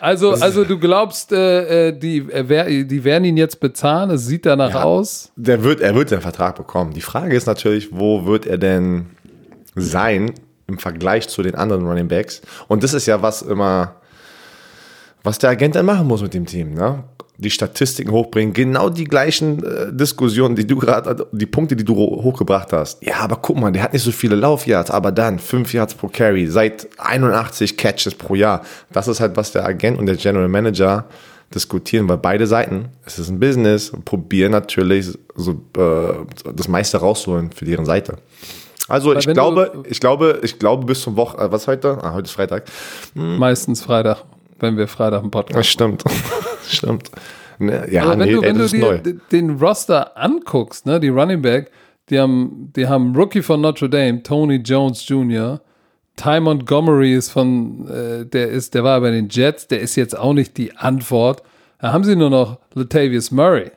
Also, also du glaubst, äh, äh, die, äh, die werden ihn jetzt bezahlen? Es sieht danach Ja. aus. Der wird, er wird seinen Vertrag bekommen. Die Frage ist natürlich, wo wird er denn sein im Vergleich zu den anderen Running Backs? Und das ist ja was immer, was der Agent dann machen muss mit dem Team, ne? Die Statistiken hochbringen, genau die gleichen äh, Diskussionen, die du gerade, die Punkte, die du ho- hochgebracht hast. Ja, aber guck mal, der hat nicht so viele Laufyards, aber dann 5 Yards pro Carry, seit 81 Catches pro Jahr. Das ist halt, was der Agent und der General Manager diskutieren, weil beide Seiten, es ist ein Business, probieren natürlich so, äh, das meiste rauszuholen für deren Seite. Also ich glaube, ich glaube, ich glaube bis zum Woche, äh, was heute? Ah, heute ist Freitag. Meistens Freitag, wenn wir Freitag einen Podcast Das stimmt. stimmt. Ne, ja, Aber wenn nee, du, ey, wenn du dir neu. den Roster anguckst, ne, die Running Back, die haben, die haben Rookie von Notre Dame, Tony Jones Jr., Ty Montgomery ist von, äh, der ist, der war bei den Jets, der ist jetzt auch nicht die Antwort. Da haben sie nur noch Latavius Murray.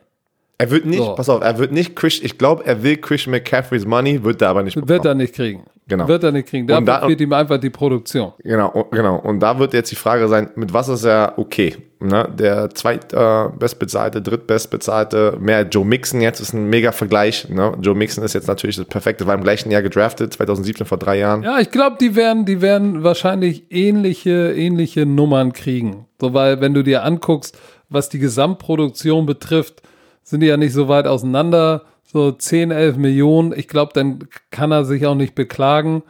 Er wird nicht, So. pass auf, er wird nicht Chris, ich glaube, er will Christian McCaffreys Money, wird er aber nicht bekommen. Wird er nicht kriegen. Genau. Wird er nicht kriegen. Da, Und da- fehlt ihm einfach die Produktion. Genau, und- genau. Und da wird jetzt die Frage sein, mit was ist er okay? Ne? Der zweit äh, bestbezahlte, drittbestbezahlte, mehr Joe Mixon jetzt ist ein mega Vergleich. Ne? Joe Mixon ist jetzt natürlich das Perfekte, war im gleichen Jahr gedraftet, 2017 vor drei Jahren. Ja, ich glaube, die werden, die werden wahrscheinlich ähnliche, ähnliche Nummern kriegen. So, weil, wenn du dir anguckst, was die Gesamtproduktion betrifft, sind die ja nicht so weit auseinander. So 10, 11 Millionen. Ich glaube, dann kann er sich auch nicht beklagen.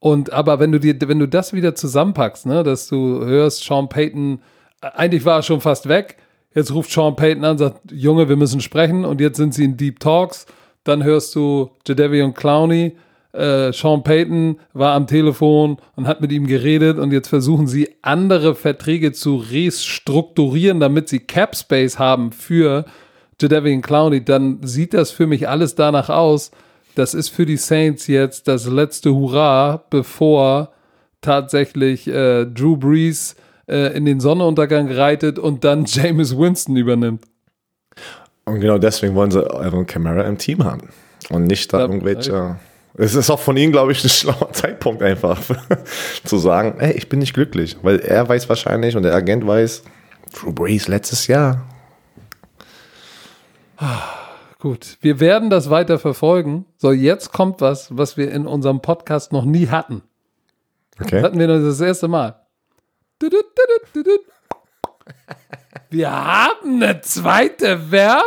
Und aber wenn du dir, wenn du das wieder zusammenpackst, ne, dass du hörst, Sean Payton, äh, eigentlich war er schon fast weg. Jetzt ruft Sean Payton an, sagt, Junge, wir müssen sprechen. Und jetzt sind sie in Deep Talks. Dann hörst du Jadevion Clowney, äh, Sean Payton war am Telefon und hat mit ihm geredet und jetzt versuchen sie andere Verträge zu restrukturieren, damit sie Cap Space haben für Jadavian Clowney, dann sieht das für mich alles danach aus. Das ist für die Saints jetzt das letzte Hurra, bevor tatsächlich äh, Drew Brees äh, in den Sonnenuntergang reitet und dann Jameis Winston übernimmt. Und genau deswegen wollen sie Alvin Kamara im Team haben. Und nicht da irgendwelche. Es ist auch von ihnen, glaube ich, ein schlauer Zeitpunkt einfach zu sagen, ey, ich bin nicht glücklich. Weil er weiß wahrscheinlich und der Agent weiß, Drew Brees letztes Jahr. Gut, wir werden das weiter verfolgen. So, jetzt kommt was, was wir in unserem Podcast noch nie hatten. Okay. Hatten wir das, das erste Mal. Wir haben eine zweite Werbung?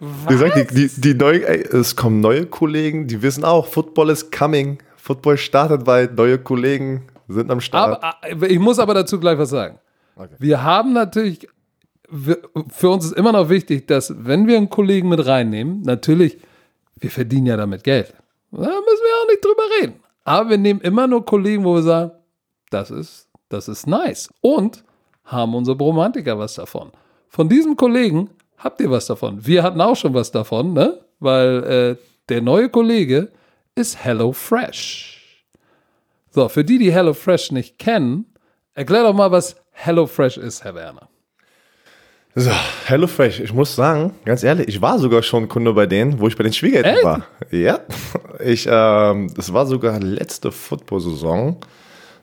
Wie gesagt, die, die, die neu, es kommen neue Kollegen, die wissen auch, Football is coming. Football startet bald, neue Kollegen sind am Start. Aber äh, ich muss aber dazu gleich was sagen. Okay. Wir haben natürlich, für uns ist immer noch wichtig, dass wenn wir einen Kollegen mit reinnehmen, natürlich, wir verdienen ja damit Geld. Da müssen wir auch nicht drüber reden. Aber wir nehmen immer nur Kollegen, wo wir sagen, das ist, das ist nice. Und haben unsere Bromantiker was davon. Von diesem Kollegen habt ihr was davon. Wir hatten auch schon was davon, ne? Weil äh, der neue Kollege ist Hello Fresh. So, für die, die HelloFresh nicht kennen, erklär doch mal, was HelloFresh ist, Herr Werner. So, HelloFresh, ich muss sagen, ganz ehrlich, ich war sogar schon Kunde bei denen, wo ich bei den Schwiegereltern Echt? war. Ja, ich, ähm, das war sogar letzte Football-Saison.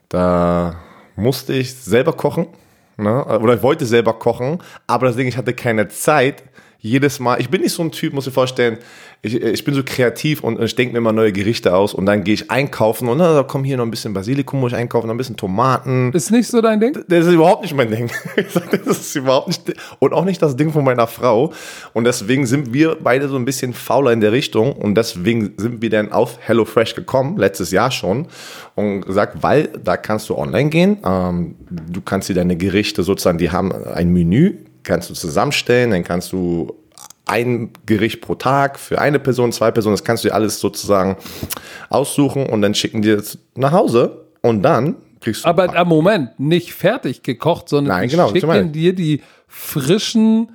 Da musste ich selber kochen, ne? oder ich wollte selber kochen, aber das Ding, ich hatte keine Zeit. Jedes Mal, ich bin nicht so ein Typ, muss ich vorstellen, ich, ich bin so kreativ und ich denke mir immer neue Gerichte aus und dann gehe ich einkaufen und na, da kommt hier noch ein bisschen Basilikum, muss ich einkaufen, noch ein bisschen Tomaten, Ist nicht so dein Ding? das ist überhaupt nicht mein Ding. Das ist überhaupt nicht und auch nicht das Ding von meiner Frau. Und deswegen sind wir beide so ein bisschen fauler in der Richtung und deswegen sind wir dann auf HelloFresh gekommen, letztes Jahr schon und gesagt, weil da kannst du online gehen, ähm, du kannst dir deine Gerichte sozusagen, die haben ein Menü, kannst du zusammenstellen, dann kannst du ein Gericht pro Tag für eine Person, zwei Personen, das kannst du dir alles sozusagen aussuchen und dann schicken die das nach Hause und dann kriegst du Aber am Moment, nicht fertig gekocht, sondern Nein, genau, schicken dir die frischen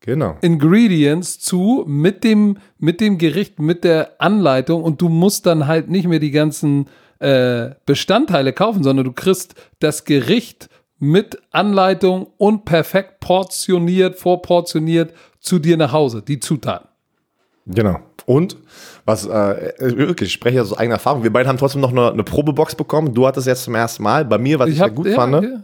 genau. Ingredients zu mit dem, mit dem Gericht, mit der Anleitung und du musst dann halt nicht mehr die ganzen äh, Bestandteile kaufen, sondern du kriegst das Gericht mit Anleitung und perfekt portioniert, vorportioniert zu dir nach Hause, die Zutaten. Genau. Und was äh, wirklich, ich spreche aus eigener Erfahrung. Wir beide haben trotzdem noch eine, eine Probebox bekommen. Du hattest jetzt zum ersten Mal. Bei mir, was ich, Ich hab- gut ja, fand, okay.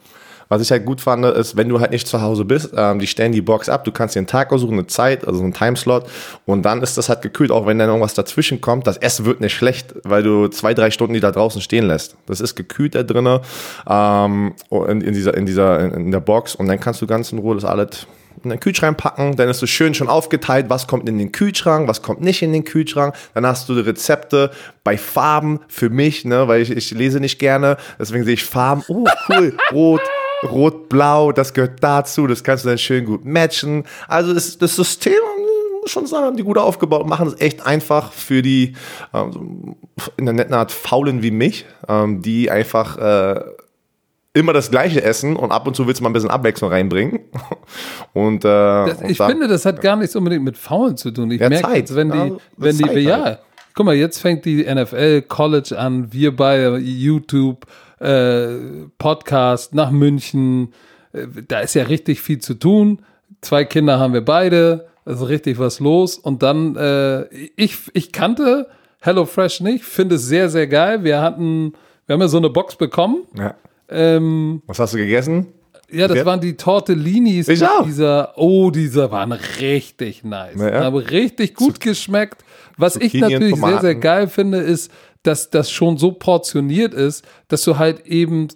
Was ich halt gut fand, ist, wenn du halt nicht zu Hause bist, ähm, die stellen die Box ab, du kannst dir einen Tag aussuchen, eine Zeit, also einen Timeslot und dann ist das halt gekühlt, auch wenn dann irgendwas dazwischen kommt. Das Essen wird nicht schlecht, weil du zwei, drei Stunden die da draußen stehen lässt. Das ist gekühlt da drinnen ähm, in, in dieser, in dieser, in, der Box und dann kannst du ganz in Ruhe das alles in den Kühlschrank packen, dann ist es schön schon aufgeteilt, was kommt in den Kühlschrank, was kommt nicht in den Kühlschrank. Dann hast du die Rezepte bei Farben für mich, ne, weil ich, ich lese nicht gerne, deswegen sehe ich Farben. Oh, cool, rot, rot, blau, das gehört dazu, das kannst du dann schön gut matchen. Also das, das System, muss schon sagen, haben die gut aufgebaut, machen es echt einfach für die ähm, in der netten Art Faulen wie mich, ähm, die einfach äh, immer das gleiche essen und ab und zu willst du mal ein bisschen Abwechslung reinbringen. Und, äh, Das, und ich da- finde, das hat gar nichts unbedingt mit Faulen zu tun. Ich Ja, merke Zeit. jetzt, wenn die, Ja, wenn die, Zeit ja, halt. guck mal, jetzt fängt die NFL College an, wir bei YouTube, äh, Podcast nach München, äh, da ist ja richtig viel zu tun. Zwei Kinder haben wir beide, ist richtig was los. Und dann, äh, ich, ich kannte HelloFresh nicht, finde es sehr, sehr geil. Wir hatten, wir haben ja so eine Box bekommen. ja. Ähm, Was hast du gegessen? ja, das waren die Tortellinis. Ich auch. Dieser, oh, dieser waren richtig nice. Ja. Haben richtig gut geschmeckt. Was ich Zucchini und natürlich sehr, sehr geil finde, ist, dass das schon so portioniert ist, dass du halt eben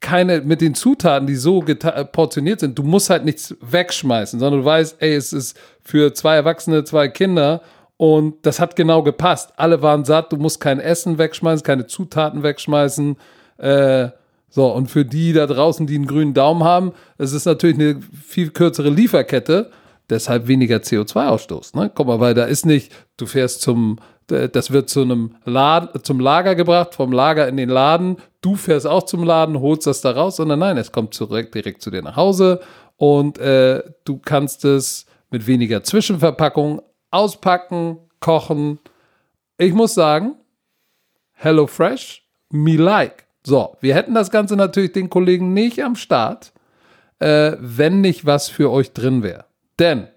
keine, mit den Zutaten, die so portioniert sind, du musst halt nichts wegschmeißen, sondern du weißt, ey, es ist für zwei Erwachsene, zwei Kinder und das hat genau gepasst. Alle waren satt, du musst kein Essen wegschmeißen, keine Zutaten wegschmeißen. Äh, so, und für die da draußen, die einen grünen Daumen haben, es ist natürlich eine viel kürzere Lieferkette, deshalb weniger CO2-Ausstoß. Ne? Guck mal, weil da ist nicht, du fährst zum, Das wird zu einem Laden, zum Lager gebracht, vom Lager in den Laden. Du fährst auch zum Laden, holst das da raus, sondern nein, es kommt zurück direkt zu dir nach Hause und äh, du kannst es mit weniger Zwischenverpackung auspacken, kochen. Ich muss sagen, Hello Fresh, me like. So, wir hätten das Ganze natürlich den Kollegen nicht am Start, äh, wenn nicht was für euch drin wäre. Denn,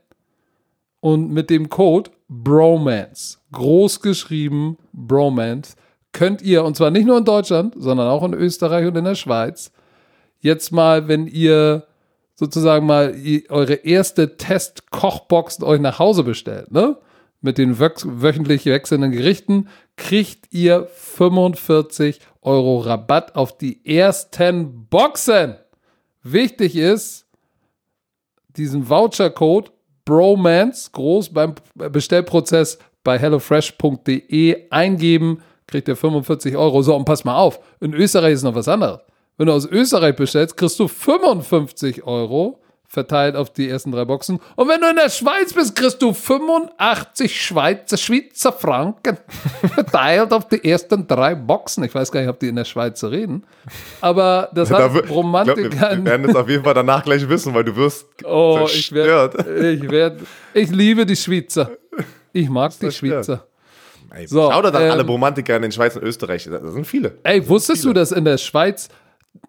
und mit dem Code Bromance, groß geschrieben Bromance, könnt ihr, und zwar nicht nur in Deutschland, sondern auch in Österreich und in der Schweiz, jetzt mal, wenn ihr sozusagen mal eure erste Test-Kochbox euch nach Hause bestellt, ne? Mit den wöch- wöchentlich wechselnden Gerichten, kriegt ihr 45 Euro Rabatt auf die ersten Boxen. Wichtig ist, diesen Vouchercode Bromance groß beim Bestellprozess bei hellofresh.de eingeben, kriegt ihr 45 Euro. So, und pass mal auf, in Österreich ist noch was anderes. Wenn du aus Österreich bestellst, kriegst du 55 Euro verteilt auf die ersten drei Boxen. Und wenn du in der Schweiz bist, kriegst du 85 Schweizer, Schweizer Franken verteilt auf die ersten drei Boxen. Ich weiß gar nicht, ob die in der Schweiz so reden. Aber das Da hat wir- ich glaub, Romantik wir, wir werden es auf jeden Fall danach gleich wissen, weil du wirst Oh, ich zerstört. werde, ich werde, ich liebe die Schweizer. Ich mag die. Schweizer. Ey, So, Schau dir dann ähm, alle Bromantiker in den Schweiz und Österreich. Das sind viele. Ey, wusstest du, dass in der Schweiz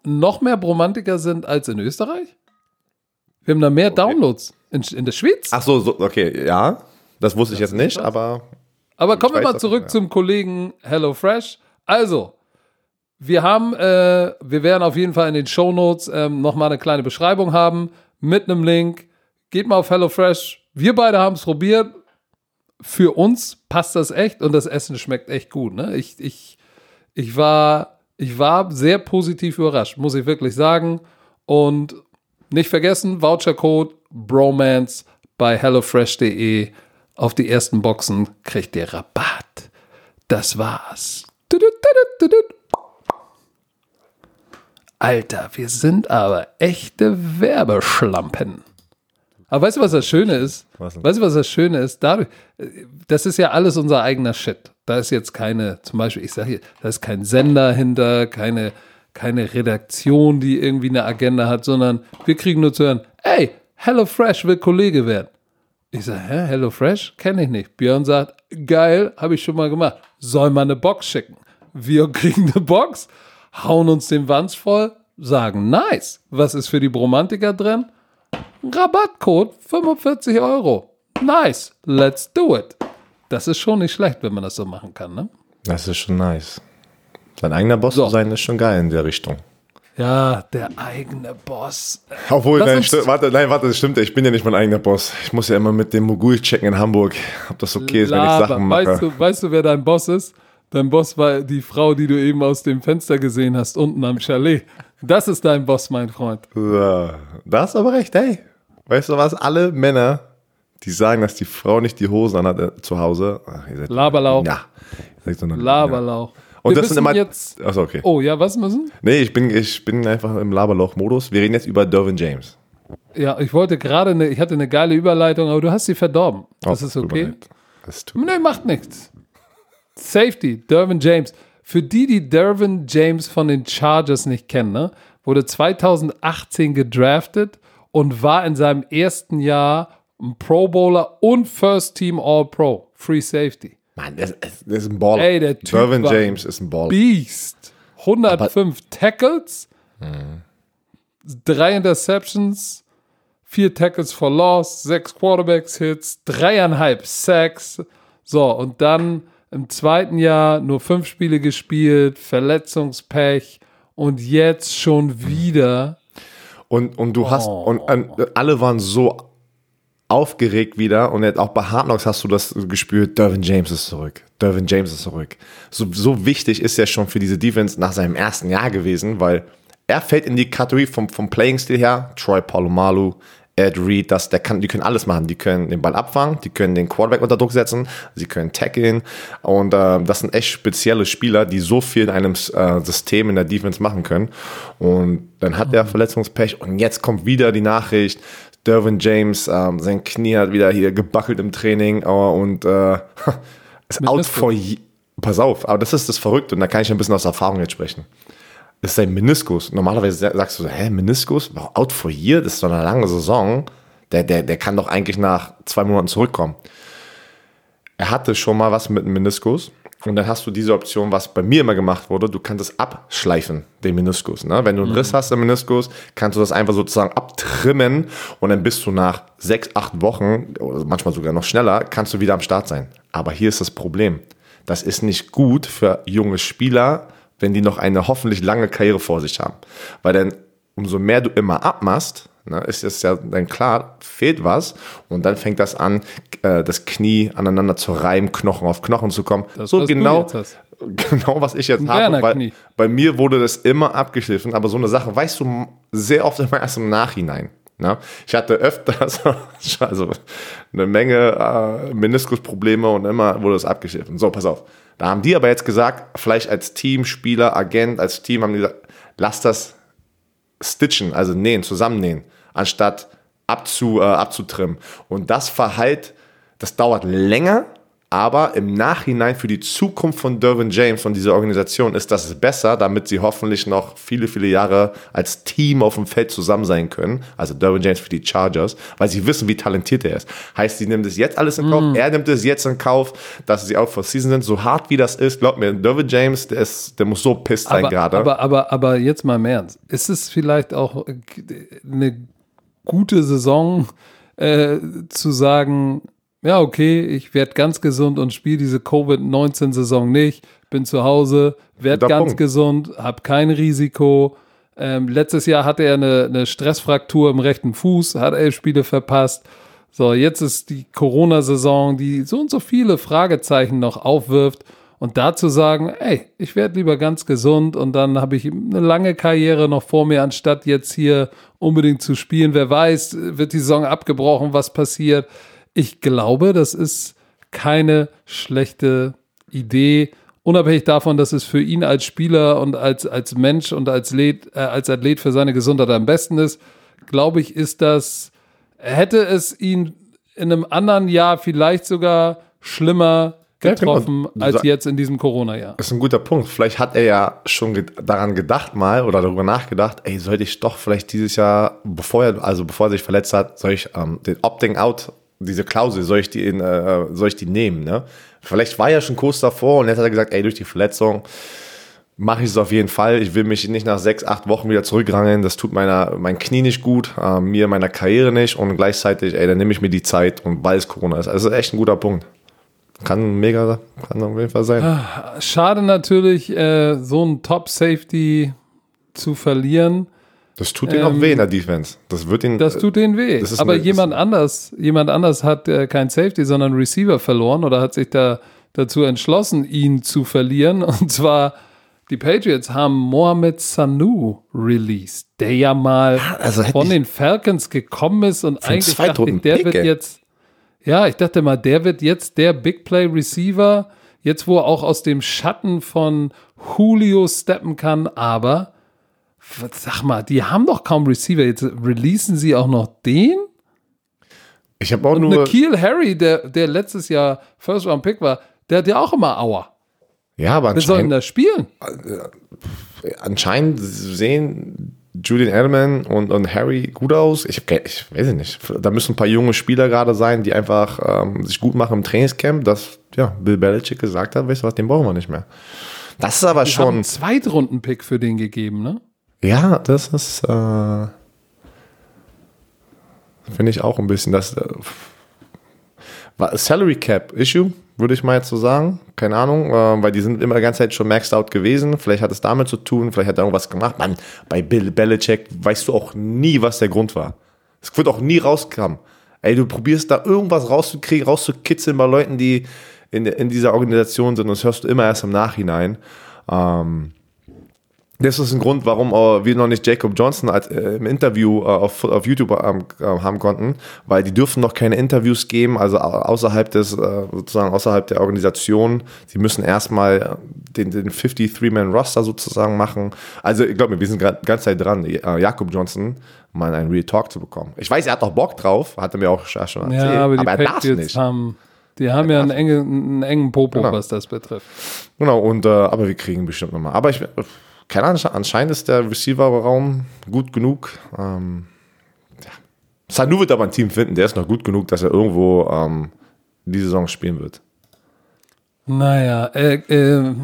noch mehr Bromantiker sind als in Österreich? Wir haben da mehr Downloads. In, in der Schweiz? Ach so, so, okay, ja. Das wusste ich jetzt nicht, aber Aber kommen wir mal zurück ja. zum Kollegen HelloFresh. Also, wir haben, äh, wir werden auf jeden Fall in den Shownotes ähm, nochmal eine kleine Beschreibung haben mit einem Link. Geht mal auf HelloFresh. Wir beide haben es probiert. Für uns passt das echt und das Essen schmeckt echt gut. Ne? Ich, ich, ich, war, ich war sehr positiv überrascht, muss ich wirklich sagen. Und nicht vergessen, Vouchercode Bromance bei hellofresh.de auf die ersten Boxen kriegt ihr Rabatt. Das war's. Alter, wir sind aber echte Werbeschlampen. Aber weißt du, was das Schöne ist? Was? Weißt du, was das Schöne ist? Dadurch, das ist ja alles unser eigener Shit. Da ist jetzt keine, zum Beispiel, ich sage hier, da ist kein Sender hinter, keine, keine Redaktion, die irgendwie eine Agenda hat, sondern wir kriegen nur zu hören, ey, HelloFresh will Kollege werden. Ich sage, hä, HelloFresh? Kenne ich nicht. Björn sagt, geil, habe ich schon mal gemacht. Soll mal eine Box schicken. Wir kriegen eine Box, hauen uns den Wanz voll, sagen, nice. Was ist für die Bromantiker drin? Rabattcode 45 Euro. Nice, let's do it. Das ist schon nicht schlecht, wenn man das so machen kann, ne? das ist schon nice. Sein eigener Boss So. zu sein ist schon geil in der Richtung. Ja, der eigene Boss. Obwohl, Lass nein, warte, nein, warte, das stimmt. Ich bin ja nicht mein eigener Boss. Ich muss ja immer mit dem Mogul checken in Hamburg, ob das okay ist, wenn ich Laber. Sachen mache. Weißt du, weißt du, wer dein Boss ist? Dein Boss war die Frau, die du eben aus dem Fenster gesehen hast, unten am Chalet. Das ist dein Boss, mein Freund. So, da hast du aber recht, ey. Weißt du was? Alle Männer, die sagen, dass die Frau nicht die Hosen anhat äh, zu Hause. Ach, ihr seid, Laberlauch. Ja. Ihr seid so eine- Laberlauch. Und Wir das sind immer. jetzt. Achso, okay. Oh ja, was müssen? Nee, ich bin, ich bin einfach im Laberloch-Modus. Wir reden jetzt über Dervin James. Ja, ich wollte gerade eine, ich hatte eine geile Überleitung, aber du hast sie verdorben. Das Oh, ist okay. Das tut Nee, macht nichts. Safety, Dervin James. Für die, die Dervin James von den Chargers nicht kennen, ne, wurde 2018 gedraftet und war in seinem ersten Jahr ein Pro Bowler und First Team All Pro. Free Safety. Mann, das, das ist ein Baller. Ey, der Typ Dervin James ist ein Baller. Beast. 105 Tackles, drei Interceptions, vier Tackles for Loss, sechs Quarterbacks-Hits, dreieinhalb Sacks. So, und dann im zweiten Jahr nur fünf Spiele gespielt, Verletzungspech und jetzt schon wieder. Und, und du hast, Oh. und, und alle waren so aufgeregt wieder und jetzt auch bei Hard Knocks hast du das gespürt, Dervin James ist zurück. Dervin James ist zurück. So, so wichtig ist er schon für diese Defense nach seinem ersten Jahr gewesen, weil er fällt in die Kategorie vom, vom Playing-Stil her, Troy Palomalu, Ed Reed, das, der kann, die können alles machen. Die können den Ball abfangen, die können den Quarterback unter Druck setzen, sie können tackeln und äh, das sind echt spezielle Spieler, die so viel in einem äh, System in der Defense machen können. Und dann hat er Verletzungspech und jetzt kommt wieder die Nachricht, Dervin James, ähm, sein Knie hat wieder hier gebackelt im Training äh, und äh, Ist out Meniskus. for Pass auf, aber das ist das Verrückte und da kann ich ein bisschen aus Erfahrung jetzt sprechen. Das ist ein Meniskus. Normalerweise sa- sagst du, so, hä, Meniskus? Wow, Out for year? Das ist so eine lange Saison. Der, der, der kann doch eigentlich nach zwei Monaten zurückkommen. Er hatte schon mal was mit dem Meniskus. Und dann hast du diese Option, was bei mir immer gemacht wurde, du kannst es abschleifen, den Meniskus. Ne? Wenn du einen Riss hast im Meniskus, kannst du das einfach sozusagen abtrimmen und dann bist du nach sechs, acht Wochen, oder manchmal sogar noch schneller, kannst du wieder am Start sein. Aber hier ist das Problem. Das ist nicht gut für junge Spieler, wenn die noch eine hoffentlich lange Karriere vor sich haben. Weil dann, umso mehr du immer abmachst, ne, ist es ja dann klar, fehlt was und dann fängt das an, äh, das Knie aneinander zu reiben, Knochen auf Knochen zu kommen. Das, so genau, genau, was ich jetzt Ein habe. Werner-Knie. bei mir wurde das immer abgeschliffen, aber so eine Sache weißt du sehr oft immer erst im Nachhinein. Ne? Ich hatte öfters also eine Menge äh, Meniskusprobleme und immer wurde das abgeschliffen. So, pass auf. Da haben die aber jetzt gesagt, vielleicht als Team, Spieler, Agent, als Team haben die gesagt, lass das stitchen, also nähen, zusammennähen, anstatt abzu, äh, abzutrimmen. Und das Verhalt, das dauert länger, aber im Nachhinein für die Zukunft von Dervin James, von dieser Organisation, ist das besser, damit sie hoffentlich noch viele, viele Jahre als Team auf dem Feld zusammen sein können. Also Dervin James für die Chargers, weil sie wissen, wie talentiert er ist. Heißt, sie nehmen das jetzt alles in Kauf, er nimmt es jetzt in Kauf, dass sie auch vor Season sind. So hart wie das ist, glaub mir, Dervin James, der, ist, der muss so pisst sein gerade. aber, aber, aber jetzt mal im Ernst. Ist es vielleicht auch eine gute Saison äh, zu sagen, ja, okay, ich werde ganz gesund und spiele diese Covid-19-Saison nicht, bin zu Hause, werde ganz Punkt. gesund, habe kein Risiko. Ähm, letztes Jahr hatte er eine, eine Stressfraktur im rechten Fuß, hat elf Spiele verpasst. So, jetzt ist die Corona-Saison, die so und so viele Fragezeichen noch aufwirft. Und dazu sagen, ey, ich werde lieber ganz gesund und dann habe ich eine lange Karriere noch vor mir, anstatt jetzt hier unbedingt zu spielen. Wer weiß, wird die Saison abgebrochen, was passiert. Ich glaube, das ist keine schlechte Idee, unabhängig davon, dass es für ihn als Spieler und als, als Mensch und als Athlet, äh, als Athlet für seine Gesundheit am besten ist, glaube ich, ist das, hätte es ihn in einem anderen Jahr vielleicht sogar schlimmer Ja, genau. getroffen als jetzt in diesem Corona-Jahr. Das ist ein guter Punkt. Vielleicht hat er ja schon ge daran gedacht mal oder darüber nachgedacht, ey, sollte ich doch vielleicht dieses Jahr, bevor er, also bevor er sich verletzt hat, soll ich ähm, den Opting Out, diese Klausel, soll ich die in, äh, soll ich die nehmen, ne? Vielleicht war er schon kurz davor und jetzt hat er gesagt, ey, durch die Verletzung mache ich es auf jeden Fall. Ich will mich nicht nach sechs, acht Wochen wieder zurückrangeln. Das tut meiner, mein Knie nicht gut, äh, mir, meiner Karriere nicht und gleichzeitig, ey, dann nehme ich mir die Zeit und weil es Corona ist. Also echt ein guter Punkt. Kann mega, kann auf jeden Fall sein. Schade natürlich, äh, so einen Top-Safety zu verlieren. Das tut ihm auch Ähm, weh in der Defense. Das wird ihn. Das tut denen weh. ist Aber eine- jemand anders, jemand anders hat äh, kein Safety, sondern Receiver verloren oder hat sich da dazu entschlossen, ihn zu verlieren. Und zwar die Patriots haben Mohamed Sanu released, der ja mal also von den Falcons gekommen ist und eigentlich dachte ich, der wird ey. jetzt, ja, ich dachte mal, der wird jetzt der Big Play Receiver, jetzt wo er auch aus dem Schatten von Julio steppen kann, aber Sag mal, die haben doch kaum Receiver. Jetzt releasen sie auch noch den? ich habe auch Und nur. Nikhil Harry, der, der letztes Jahr First Round Pick war, der hat ja auch immer Aua. Ja, aber Wer soll denn anscheinend, da spielen? anscheinend sehen Julian Edelman und, und Harry gut aus. Ich, ich weiß nicht. Da müssen ein paar junge Spieler gerade sein, die einfach ähm, sich gut machen im Trainingscamp, dass ja, Bill Belichick gesagt hat, weißt du was, den brauchen wir nicht mehr. Das ist aber Die haben schon. einen Zweitrunden-Pick für den gegeben, ne? Ja, das ist. Äh, Finde ich auch ein bisschen das. Äh, Salary Cap Issue, würde ich mal jetzt so sagen. Keine Ahnung, äh, weil die sind immer die ganze Zeit schon maxed out gewesen. Vielleicht hat es damit zu tun, vielleicht hat er irgendwas gemacht. Mann, bei Bill Belichick weißt du auch nie, was der Grund war. Es wird auch nie rauskommen. Ey, du probierst da irgendwas rauszukriegen, rauszukitzeln bei Leuten, die in, in dieser Organisation sind. Und das hörst du immer erst im Nachhinein. Ähm, das ist ein Grund, warum äh, wir noch nicht Jacob Johnson als, äh, im Interview äh, auf, auf YouTube ähm, äh, haben konnten, weil die dürfen noch keine Interviews geben, also au- außerhalb des, äh, sozusagen außerhalb der Organisation. Sie müssen erstmal den, den 53-Man-Roster sozusagen machen. Also ich glaube mir, wir sind gerade ganz Zeit dran, äh, Jakob Johnson mal einen Real Talk zu bekommen. Ich weiß, er hat noch Bock drauf, hat er mir auch schon erzählt, Ja, aber die er darf nicht. haben, Die haben ja einen engen, einen engen Popo, Genau. was das betrifft. Genau, und, äh, aber wir kriegen bestimmt nochmal. Aber ich, äh, keine Ahnung, anscheinend ist der Receiver-Raum gut genug. Ähm, ja. Sanu wird aber ein Team finden, der ist noch gut genug, dass er irgendwo ähm, die Saison spielen wird. Naja, äh, äh,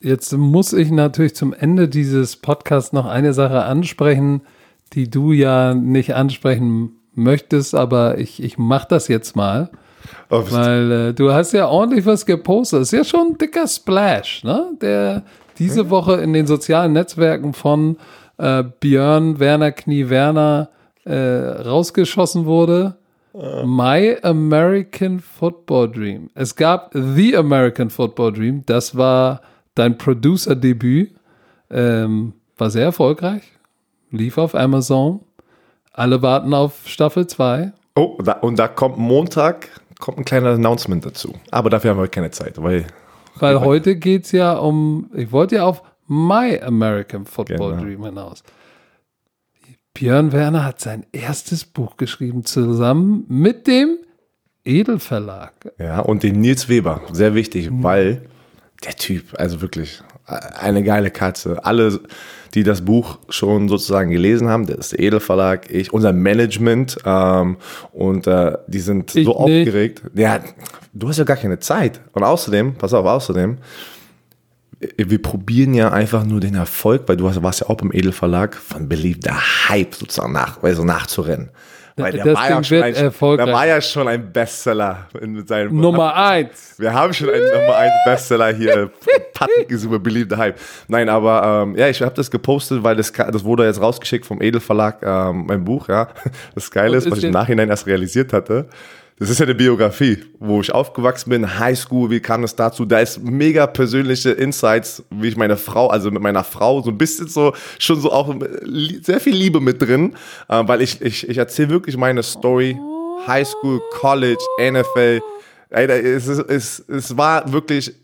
jetzt muss ich natürlich zum Ende dieses Podcasts noch eine Sache ansprechen, die du ja nicht ansprechen möchtest, aber ich, ich mach das jetzt mal. Oh, Weil äh, du hast ja ordentlich was gepostet. Ist ja schon ein dicker Splash, ne? Der diese Woche in den sozialen Netzwerken von äh, Björn Werner Knie Werner äh, rausgeschossen wurde. My American Football Dream. Es gab The American Football Dream. Das war dein Producer-Debüt. Ähm, war sehr erfolgreich. Lief auf Amazon. Alle warten auf Staffel 2. Oh, da, und da kommt Montag kommt ein kleiner Announcement dazu. Aber dafür haben wir keine Zeit, weil Weil heute geht es ja um, ich wollte ja auf My American Football Genau. Dream hinaus. Björn Werner hat sein erstes Buch geschrieben, zusammen mit dem Edelverlag. Ja, und den Nils Weber, sehr wichtig, weil der Typ, also wirklich eine geile Katze. Alle, die das Buch schon sozusagen gelesen haben, das ist der Edelverlag, ich, unser Management und und äh, die sind Ich so nicht. aufgeregt. Ja, du hast ja gar keine Zeit. Und außerdem, pass auf, außerdem, wir probieren ja einfach nur den Erfolg, weil du warst ja auch beim Edelverlag, von beliebter Hype sozusagen nach, also nachzurennen. Weil der Das war, ja schon wird ein, der erfolgreich. war ja schon ein Bestseller in- mit seinem Nummer eins. wir haben schon einen Nummer 1 Bestseller hier. Patrick ist über beliebter Hype. Nein, aber ähm, ja, ich habe das gepostet, weil das, das wurde jetzt rausgeschickt vom Edelverlag, ähm, mein Buch, ja. Das Geile ist, ist was ich im Nachhinein erst realisiert hatte. Das ist ja eine Biografie, wo ich aufgewachsen bin, Highschool, wie kam es dazu? Da ist mega persönliche Insights, wie ich meine Frau, also mit meiner Frau, so ein bisschen so, schon so auch li- sehr viel Liebe mit drin, äh, weil ich, ich, ich erzähle wirklich meine Story, Highschool, College, NFL. Ey, es, ist- es, es war wirklich,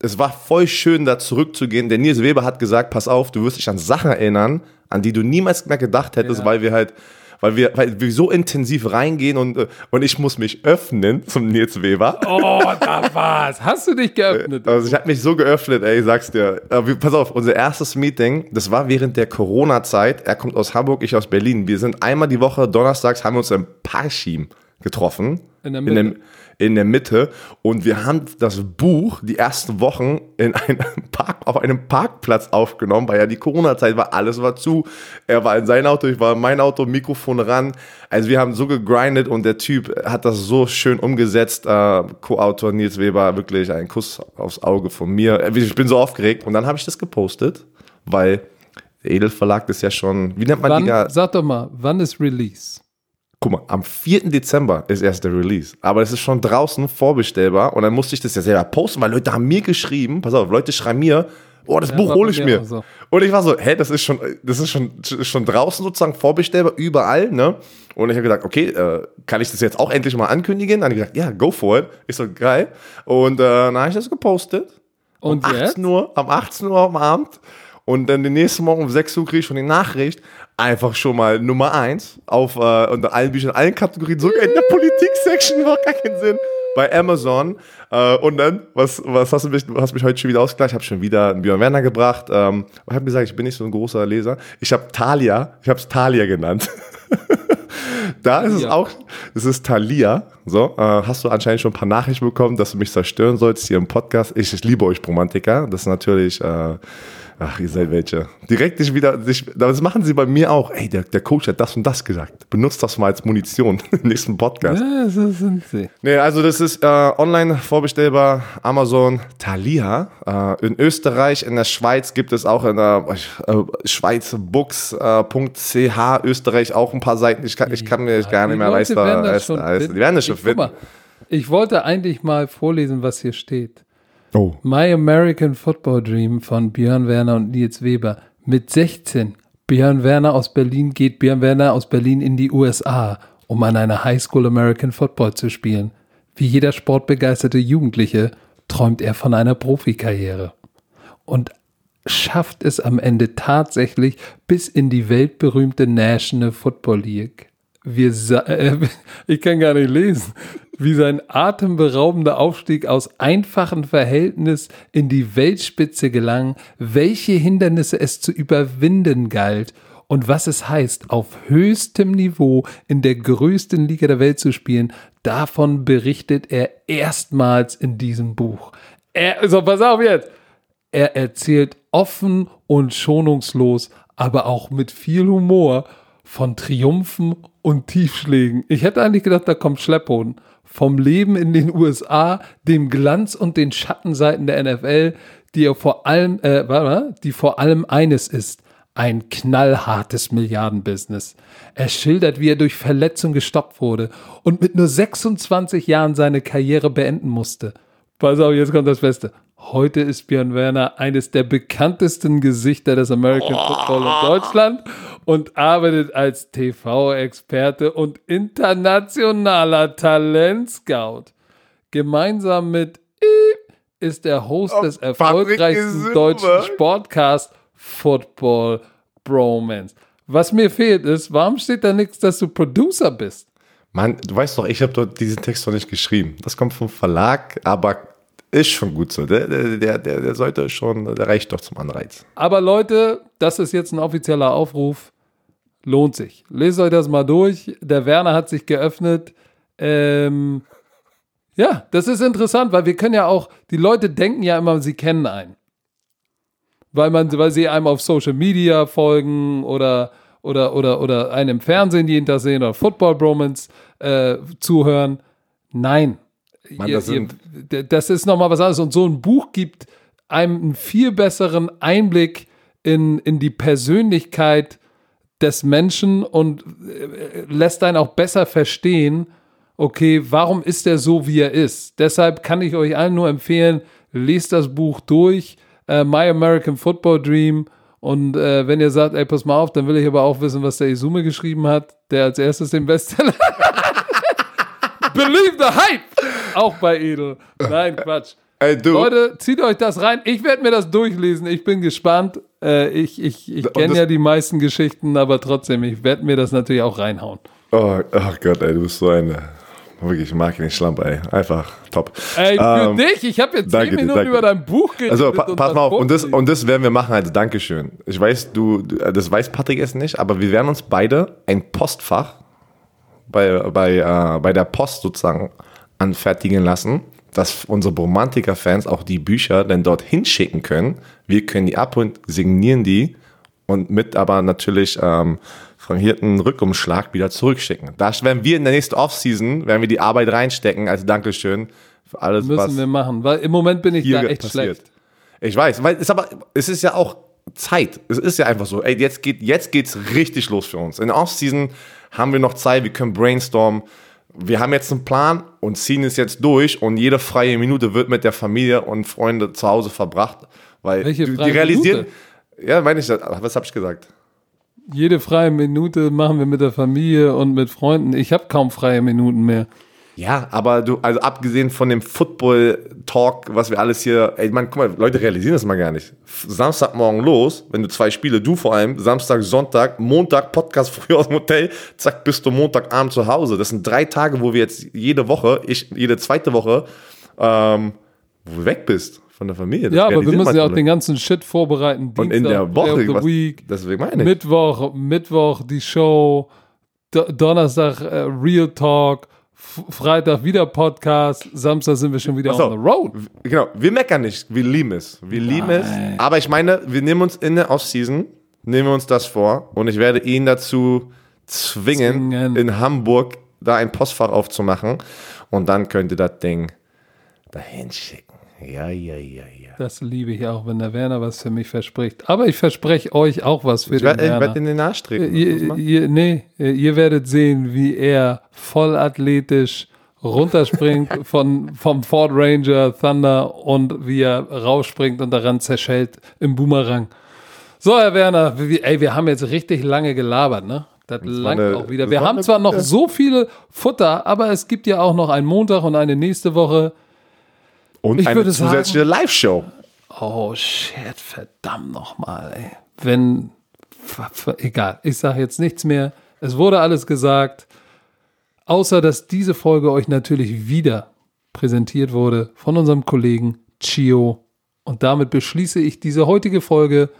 es war voll schön, da zurückzugehen. Der Nils Weber hat gesagt, pass auf, du wirst dich an Sachen erinnern, an die du niemals mehr gedacht hättest, Ja. weil wir halt, weil wir, weil wir so intensiv reingehen und, äh, und ich muss mich öffnen zum Nils Weber. Oh, da war's. Hast du dich geöffnet? Also ich habe mich so geöffnet, ey, ich sag's dir. Aber wir- pass auf, unser erstes Meeting, das war während der Corona-Zeit. Er kommt aus Hamburg, ich aus Berlin. Wir sind einmal die Woche, donnerstags, haben wir uns im Parchim getroffen. In der In, Mitte. dem, in der Mitte. Und wir haben das Buch die ersten Wochen in einem Park, auf einem Parkplatz aufgenommen, weil ja die Corona-Zeit war, alles war zu. Er war in sein Auto, ich war in mein Auto, Mikrofon ran. Also wir haben so gegrindet und der Typ hat das so schön umgesetzt. Äh, Co-Autor Nils Weber, wirklich ein Kuss aufs Auge von mir. Äh, Ich bin so aufgeregt. Und dann habe ich das gepostet, weil der Edelverlag ist ja schon, wie nennt man die? Wann, sag doch mal, wann ist Release? Guck mal, am 4. Dezember ist erst der Release. Aber es ist schon draußen vorbestellbar. Und dann musste ich das ja selber posten, weil Leute haben mir geschrieben, pass auf, Leute schreiben mir, oh, das Buch war hole ich mir so. Und ich war so, hä, das ist schon, das ist schon, schon draußen sozusagen vorbestellbar, überall, ne? Und ich habe gedacht, okay, äh, kann ich das jetzt auch endlich mal ankündigen? Dann habe ich gesagt, ja, go for it. Ist so geil. Und äh, dann habe ich das gepostet. Und um jetzt? 18 Uhr, am 18 Uhr am Abend. Und dann den nächsten Morgen um 6 Uhr kriege ich schon die Nachricht, einfach schon mal Nummer 1 auf äh, unter allen Büchern, allen Kategorien, sogar in der Politik-Section, macht gar keinen Sinn. Bei Amazon. Äh, und dann, was, was hast du mich, hast mich heute schon wieder ausgleich? Ich habe schon wieder einen Björn Werner gebracht. Ähm, ich habe gesagt, ich bin nicht so ein großer Leser. Ich habe Thalia, ich habe es Thalia genannt. Da ist es Ja. auch, es ist Thalia. So, äh, hast du anscheinend schon ein paar Nachrichten bekommen, dass du mich zerstören sollst hier im Podcast. Ich, ich liebe euch Romantiker. Das ist natürlich, äh, ach, ihr seid welche. Direkt dich wieder, dich, das machen sie bei mir auch. Ey, der, der Coach hat das und das gesagt. Benutzt das mal als Munition im nächsten Podcast. Ja, so sind sie. Nee, also das ist äh, online vorbestellbar, Amazon, Thalia. Äh, in Österreich, in der Schweiz gibt es auch in der äh, schweizbooks.ch, Österreich auch ein paar Seiten. Ich kann, ich kann mir gar nicht mehr leisten. werden das leisten- schon leisten. finden. Die werden das schon Ich, guck mal, finden. ich wollte eigentlich mal vorlesen, was hier steht. Oh. My American Football Dream von Björn Werner und Nils Weber. Mit 16. Björn Werner aus Berlin geht Björn Werner aus Berlin in die USA, um an einer High School American Football zu spielen. Wie jeder sportbegeisterte Jugendliche träumt er von einer Profikarriere. Und schafft es am Ende tatsächlich bis in die weltberühmte National Football League. wir äh, ich kann gar nicht lesen, wie sein atemberaubender Aufstieg aus einfachen Verhältnis in die Weltspitze gelang, welche Hindernisse es zu überwinden galt und was es heißt, auf höchstem Niveau in der größten Liga der Welt zu spielen, davon berichtet er erstmals in diesem Buch. Er, so, pass auf jetzt. Er erzählt offen und schonungslos, aber auch mit viel Humor von Triumphen und Tiefschlägen. Ich hätte eigentlich gedacht, da kommt Schlepphoden. Vom Leben in den USA, dem Glanz und den Schattenseiten der NFL, die er vor allem, äh, die vor allem eines ist. Ein knallhartes Milliardenbusiness. Er schildert, wie er durch Verletzung gestoppt wurde und mit nur 26 Jahren seine Karriere beenden musste. Pass auf, jetzt kommt das Beste. Heute ist Björn Werner eines der bekanntesten Gesichter des American Football in Deutschland und arbeitet als TV-Experte und internationaler Talentscout. Gemeinsam mit I ist er Host des Patrick erfolgreichsten deutschen Sportcast Football Bromance. Was mir fehlt ist, warum steht da nichts, dass du Producer bist? Mann, du weißt doch, ich habe dort diesen Text doch nicht geschrieben. Das kommt vom Verlag, aber ist schon gut so. Der, der, der, der sollte schon, der reicht doch zum Anreiz. Aber Leute, das ist jetzt ein offizieller Aufruf. Lohnt sich. Lest euch das mal durch. Der Werner hat sich geöffnet. Ähm, ja, das ist interessant, weil wir können ja auch, die Leute denken ja immer, sie kennen einen. Weil, man, weil sie einem auf Social Media folgen oder, oder, oder, oder einen im Fernsehen jeden Tag sehen oder Football Bromance äh, zuhören. Nein. Mann, Ihr- das sind- ihr- das ist nochmal was anderes. Und so ein Buch gibt einem einen viel besseren Einblick in, in die Persönlichkeit des Menschen und äh, lässt einen auch besser verstehen, okay, warum ist er so, wie er ist. Deshalb kann ich euch allen nur empfehlen, lest das Buch durch, äh, My American Football Dream. Und äh, wenn ihr sagt, ey, pass mal auf, dann will ich aber auch wissen, was der Izume geschrieben hat, der als erstes den Bestseller Believe the Hype! Auch bei Edel. Nein, Quatsch. Ey, du. Leute, zieht euch das rein. Ich werde mir das durchlesen. Ich bin gespannt. Äh, ich ich, ich kenne ja die meisten Geschichten, aber trotzdem, ich werde mir das natürlich auch reinhauen. Oh, oh Gott, ey, du bist so eine. Wirklich, ich mag den Schlampe, ey. Einfach top. Ey, für Ähm, dich, ich habe jetzt zehn Minuten danke. über dein Buch geredet. Also pa pass mal auf, und das, und das werden wir machen als Dankeschön. Ich weiß, du, du- das weiß Patrick es nicht, aber wir werden uns beide ein Postfach bei, bei, äh, bei der Post sozusagen anfertigen lassen, dass unsere Romantiker-Fans auch die Bücher dann dort hinschicken können. Wir können die abholen, signieren die und mit aber natürlich ähm, frankierten Rückumschlag wieder zurückschicken. Da werden wir in der nächsten Offseason, werden wir die Arbeit reinstecken als Dankeschön für alles, was müssen wir machen, weil im Moment bin ich da echt passiert. schlecht. Ich weiß, weil es aber es ist ja auch Zeit. Es ist ja einfach so. Ey, jetzt geht jetzt geht's richtig los für uns. In der Offseason haben wir noch Zeit, wir können brainstormen. Wir haben jetzt einen Plan und ziehen es jetzt durch und jede freie Minute wird mit der Familie und Freunde zu Hause verbracht, weil Welche die, die realisieren Minute? Ja, meine ich, was habe ich gesagt? Jede freie Minute machen wir mit der Familie und mit Freunden. Ich habe kaum freie Minuten mehr. Ja, aber du, also abgesehen von dem Football-Talk, was wir alles hier, ey, man, guck mal, Leute realisieren das mal gar nicht. Samstagmorgen los, wenn du zwei Spiele, du vor allem, Samstag, Sonntag, Montag, Podcast früh aus dem Hotel, zack, bist du Montagabend zu Hause. Das sind drei Tage, wo wir jetzt jede Woche, ich jede zweite Woche, ähm, wo du weg bist von der Familie. Das Ja, aber wir müssen ja auch den ganzen Shit vorbereiten. Und in der Dienstag, Woche, was- Week, Deswegen meine ich. Mittwoch, Mittwoch die Show, Do Donnerstag äh, Real Talk, Freitag wieder Podcast, Samstag sind wir schon wieder so. on the road. Genau, wir meckern nicht, wir lieben es. Wir lieben es. Aber ich meine, wir nehmen uns in der Offseason, nehmen wir uns das vor und ich werde ihn dazu zwingen, Zwingen. in Hamburg da ein Postfach aufzumachen und dann könnt ihr das Ding dahin schicken. Ja, ja, ja, ja. Das liebe ich auch, wenn der Werner was für mich verspricht. Aber ich verspreche euch auch was für Ich den werde Werner. werd in den Arsch treten. Ihr, ihr, nee, ihr werdet sehen, wie er voll athletisch runterspringt von, vom Ford Ranger Thunder und wie er rausspringt und daran zerschellt im Boomerang. So, Herr Werner, wir, ey, wir haben jetzt richtig lange gelabert, ne? Das langt eine- auch wieder. das Wir haben zwar noch so viele Futter, aber es gibt ja auch noch einen Montag und eine nächste Woche. Und ich eine würde sagen- zusätzliche Live-Show. Oh shit, verdammt nochmal, ey. Wenn, egal, ich sage jetzt nichts mehr. Es wurde alles gesagt, außer dass diese Folge euch natürlich wieder präsentiert wurde von unserem Kollegen Chio. Und damit beschließe ich diese heutige Folge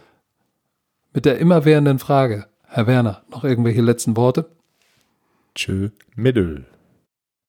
mit der immerwährenden Frage. Herr Werner, noch irgendwelche letzten Worte? Tschö, Mittel.